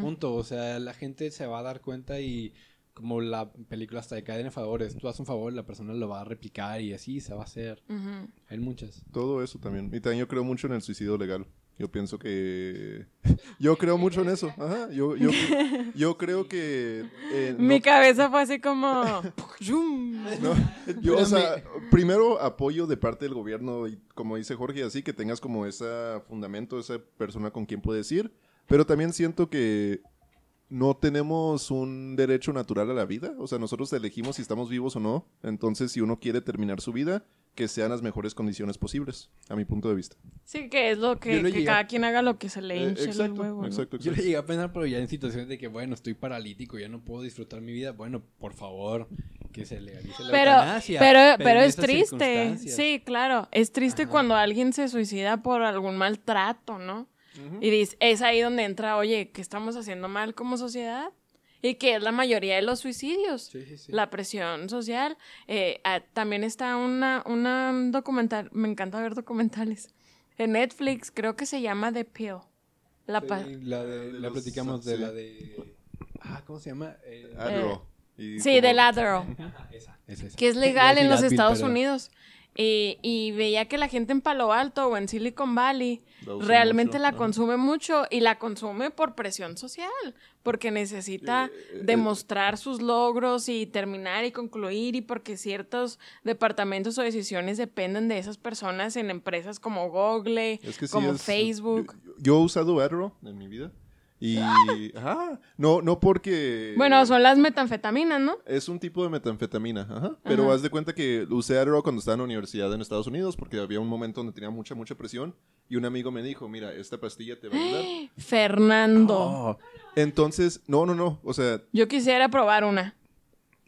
punto, o sea, la gente se va a dar cuenta y como la película hasta de cadena de favores, tú haces un favor, la persona lo va a replicar y así se va a hacer, Ujú. hay muchas. Todo eso también. Y también yo creo mucho en el suicidio legal. Yo pienso que... Yo creo mucho en eso. Ajá. Yo, yo, yo creo que... eh, Mi cabeza fue así como... Yo, o sea, primero apoyo de parte del gobierno y como dice Jorge, así que tengas como ese fundamento, esa persona con quien puedes ir, pero también siento que no tenemos un derecho natural a la vida, o sea, nosotros elegimos si estamos vivos o no, entonces si uno quiere terminar su vida, que sean las mejores condiciones posibles, a mi punto de vista. Sí, que es lo que, llegué- cada quien haga lo que se le Eh, hinche el exacto, huevo. ¿no? exacto, Yo le llegué a pensar, pero ya en situaciones de que, bueno, estoy paralítico, ya no puedo disfrutar mi vida, bueno, por favor, que se legalice la Pero, eutanasia, pero, pero en es triste. Sí, claro. Es triste Ajá. cuando alguien se suicida por algún maltrato, ¿no? Y dice, es ahí donde entra, oye, ¿qué estamos haciendo mal como sociedad? Y que es la mayoría de los suicidios. Sí, sí, sí. La presión social. Eh, ah, también está una, una documental, me encanta ver documentales. En Netflix, creo que se llama The Pill. La Sí, pa- la, de, de la los- platicamos de sí. la de... Ah, ¿cómo se llama? Eh, Adderall. Y sí, como- del Adderall. Esa, esa, esa. que es legal en los Estados pero- Unidos. Y, y veía que la gente en Palo Alto o en Silicon Valley realmente mucho, la ajá. consume mucho y la consume por presión social, porque necesita Eh, eh, demostrar sus logros y terminar y concluir y porque ciertos departamentos o decisiones dependen de esas personas en empresas como Google, Es que sí como es- Facebook. Yo, yo he usado Adderall en mi vida. Y. Ajá. No, no porque. Bueno, son las metanfetaminas, ¿no? Es un tipo de metanfetamina, ajá. Pero Ajá. haz de cuenta que usé Adderall cuando estaba en la universidad en Estados Unidos porque había un momento donde tenía mucha, mucha presión. Y un amigo me dijo, mira, esta pastilla te va a ayudar. Fernando. Oh. Entonces, no, no, no. O sea, Yo quisiera probar una.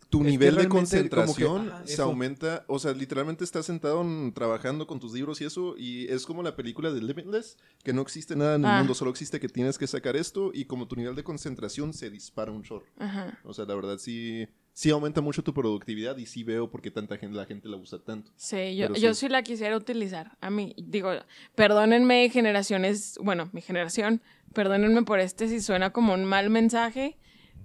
Tu Es nivel de que, concentración ajá, se aumenta. O sea, literalmente estás sentado en- trabajando con tus libros y eso. Y es como la película de Limitless, que no existe nada en el Ah. mundo, solo existe que tienes que sacar esto. Y como tu nivel de concentración se dispara un chorro. Ajá. O sea, la verdad sí, sí aumenta mucho tu productividad y sí veo por qué tanta gente, la gente la usa tanto. Sí, yo, Pero yo sí. sí la quisiera utilizar. A mí, digo, perdónenme generaciones, bueno, mi generación, perdónenme por este si suena como un mal mensaje,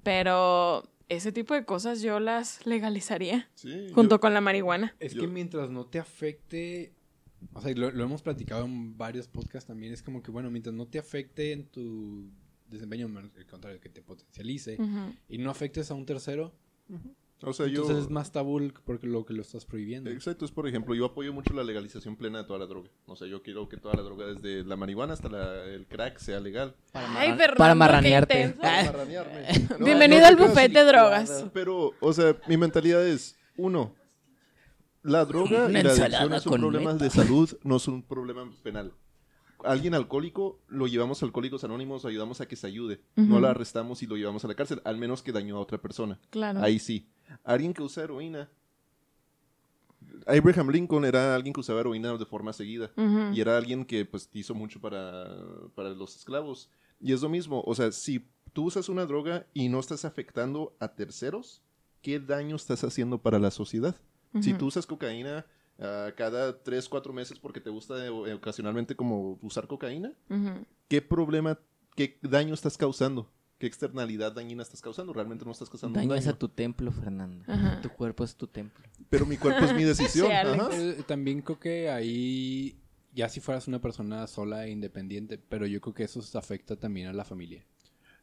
pero ese tipo de cosas yo las legalizaría Sí. junto yo- con la marihuana. Es Yo- que mientras no te afecte, o sea, y lo, lo hemos platicado en varios podcasts también, es como que, bueno, mientras no te afecte en tu desempeño, al contrario, que te potencialice y no afectes a un tercero, o sea, yo... entonces es más tabú porque lo que lo estás prohibiendo. Exacto, es por ejemplo, yo apoyo mucho la legalización plena de toda la droga. O sea, yo quiero que toda la droga, desde la marihuana hasta la- el crack, sea legal. Para, Ay, Fernando, para marranearte. Ah, Marranearme. No, Bienvenido no al te creas, buffet de drogas. Pero, o sea, mi mentalidad es, uno, la droga y la adicción son con problemas meta. de salud, no son un problema penal. Alguien alcohólico, lo llevamos a Alcohólicos Anónimos, ayudamos a que se ayude. No lo arrestamos y lo llevamos a la cárcel, al menos que dañó a otra persona. Claro. Ahí sí. Alguien que usa heroína. Abraham Lincoln era alguien que usaba heroína de forma seguida. Y era alguien que pues hizo mucho para, para los esclavos. Y es lo mismo, o sea, si tú usas una droga y no estás afectando a terceros, ¿qué daño estás haciendo para la sociedad? Si tú usas cocaína ah, cada 3, 4 meses porque te gusta eh, ocasionalmente como usar cocaína. ¿qué problema, qué daño estás causando? ¿Qué externalidad dañina estás causando? Realmente no estás causando un Dañas daño. a tu templo, Fernando. Ajá. Tu cuerpo es tu templo. Pero mi cuerpo es mi decisión. Sí, ajá. Eh, también creo que ahí, ya si fueras una persona sola e independiente, pero yo creo que eso afecta también a la familia.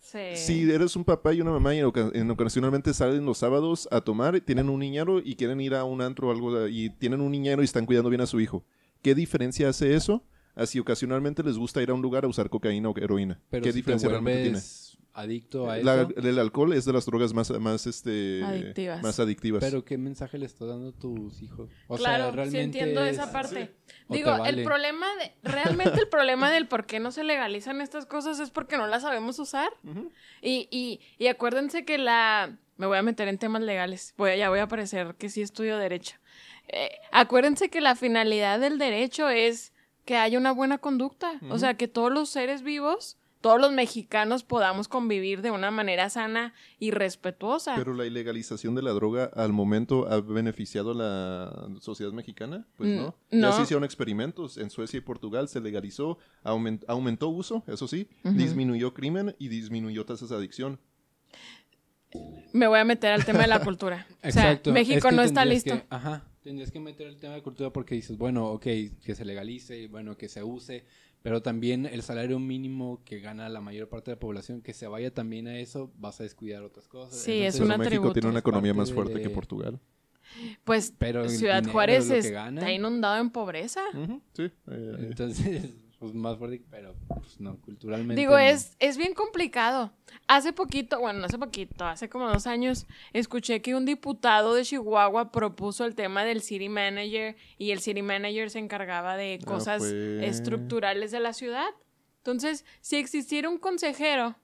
Sí. Si eres un papá y una mamá y en oca- en ocasionalmente salen los sábados a tomar, tienen un niñero y quieren ir a un antro o algo y tienen un niñero y están cuidando bien a su hijo. ¿Qué diferencia hace eso? Así ocasionalmente les gusta ir a un lugar a usar cocaína o heroína. Pero ¿Qué si te diferencia realmente tiene? Adicto a La- eso, el alcohol es de las drogas más, más, este, Adictivas. más adictivas. pero ¿qué mensaje le estás dando a tus hijos? O claro, sea, realmente sí entiendo es- esa parte. Digo, vale. el problema de, realmente el problema del por qué no se legalizan estas cosas es porque no las sabemos usar. Y, y, y acuérdense que la, me voy a meter en temas legales, voy, a- ya voy a parecer que sí estudio derecho. Eh, acuérdense que la finalidad del derecho es que haya una buena conducta, o sea, que todos los seres vivos, todos los mexicanos podamos convivir de una manera sana y respetuosa. Pero la ilegalización de la droga al momento ha beneficiado a la sociedad mexicana, pues Mm, no. no. Ya se hicieron experimentos en Suecia y Portugal, se legalizó, aument- aumentó uso, eso sí, disminuyó crimen y disminuyó tasas de adicción. Me voy a meter al tema de la cultura. o sea, Exacto. México es que no está listo. que- ajá. Tendrías que meter el tema de cultura porque dices, bueno, ok, que se legalice, bueno, que se use, pero también el salario mínimo que gana la mayor parte de la población, que se vaya también a eso, vas a descuidar otras cosas. Sí, es un México atributo. tiene una economía más fuerte de- que Portugal. Pues Pero Ciudad Juárez es- está inundado en pobreza. Sí, eh, Entonces, pues más fuerte, pero pues no, culturalmente. Digo, no. es, es bien complicado. Hace poquito, bueno, no hace poquito, hace como dos años, escuché que un diputado de Chihuahua propuso el tema del city manager y el city manager se encargaba de Ah, cosas estructurales de la ciudad. Entonces, si existiera un consejero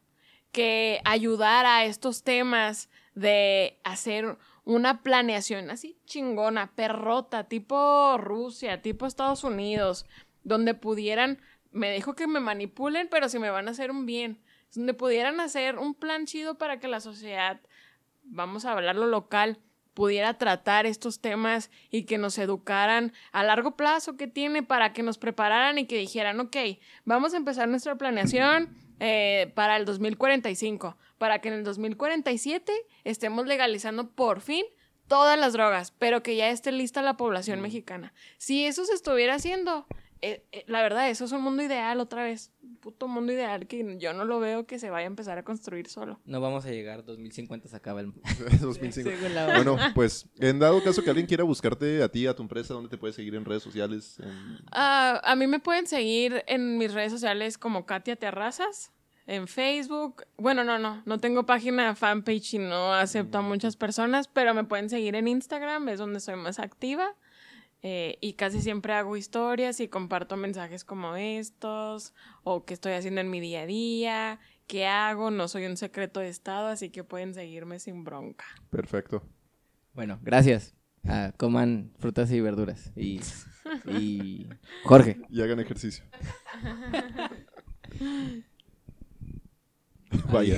que ayudara a estos temas de hacer una planeación así chingona, perrota, tipo Rusia, tipo Estados Unidos, donde pudieran, me dijo que me manipulen, pero si me van a hacer un bien, donde pudieran hacer un plan chido para que la sociedad, vamos a hablarlo local, pudiera tratar estos temas y que nos educaran a largo plazo que tiene para que nos prepararan y que dijeran, ok, vamos a empezar nuestra planeación eh, para el 2045, para que en el 2047 estemos legalizando por fin todas las drogas, pero que ya esté lista la población mexicana. Si eso se estuviera haciendo, eh, eh, la verdad, eso es un mundo ideal otra vez. Un puto mundo ideal que yo no lo veo que se vaya a empezar a construir solo. No vamos a llegar, 2050 se acaba el... 2005. Según la- Bueno, pues en dado caso que alguien quiera buscarte a ti, a tu empresa, ¿dónde te puedes seguir en redes sociales? En- Ah, a mí me pueden seguir en mis redes sociales como Katia Terrazas, en Facebook. Bueno, no, no, no tengo página fanpage y no acepto a muchas personas, pero me pueden seguir en Instagram, es donde soy más activa. Eh, y casi siempre hago historias y comparto mensajes como estos, o qué estoy haciendo en mi día a día, qué hago, no soy un secreto de estado, así que pueden seguirme sin bronca. Perfecto. Bueno, gracias. Ah, coman frutas y verduras. Y, y Jorge. Y hagan ejercicio. Vaya.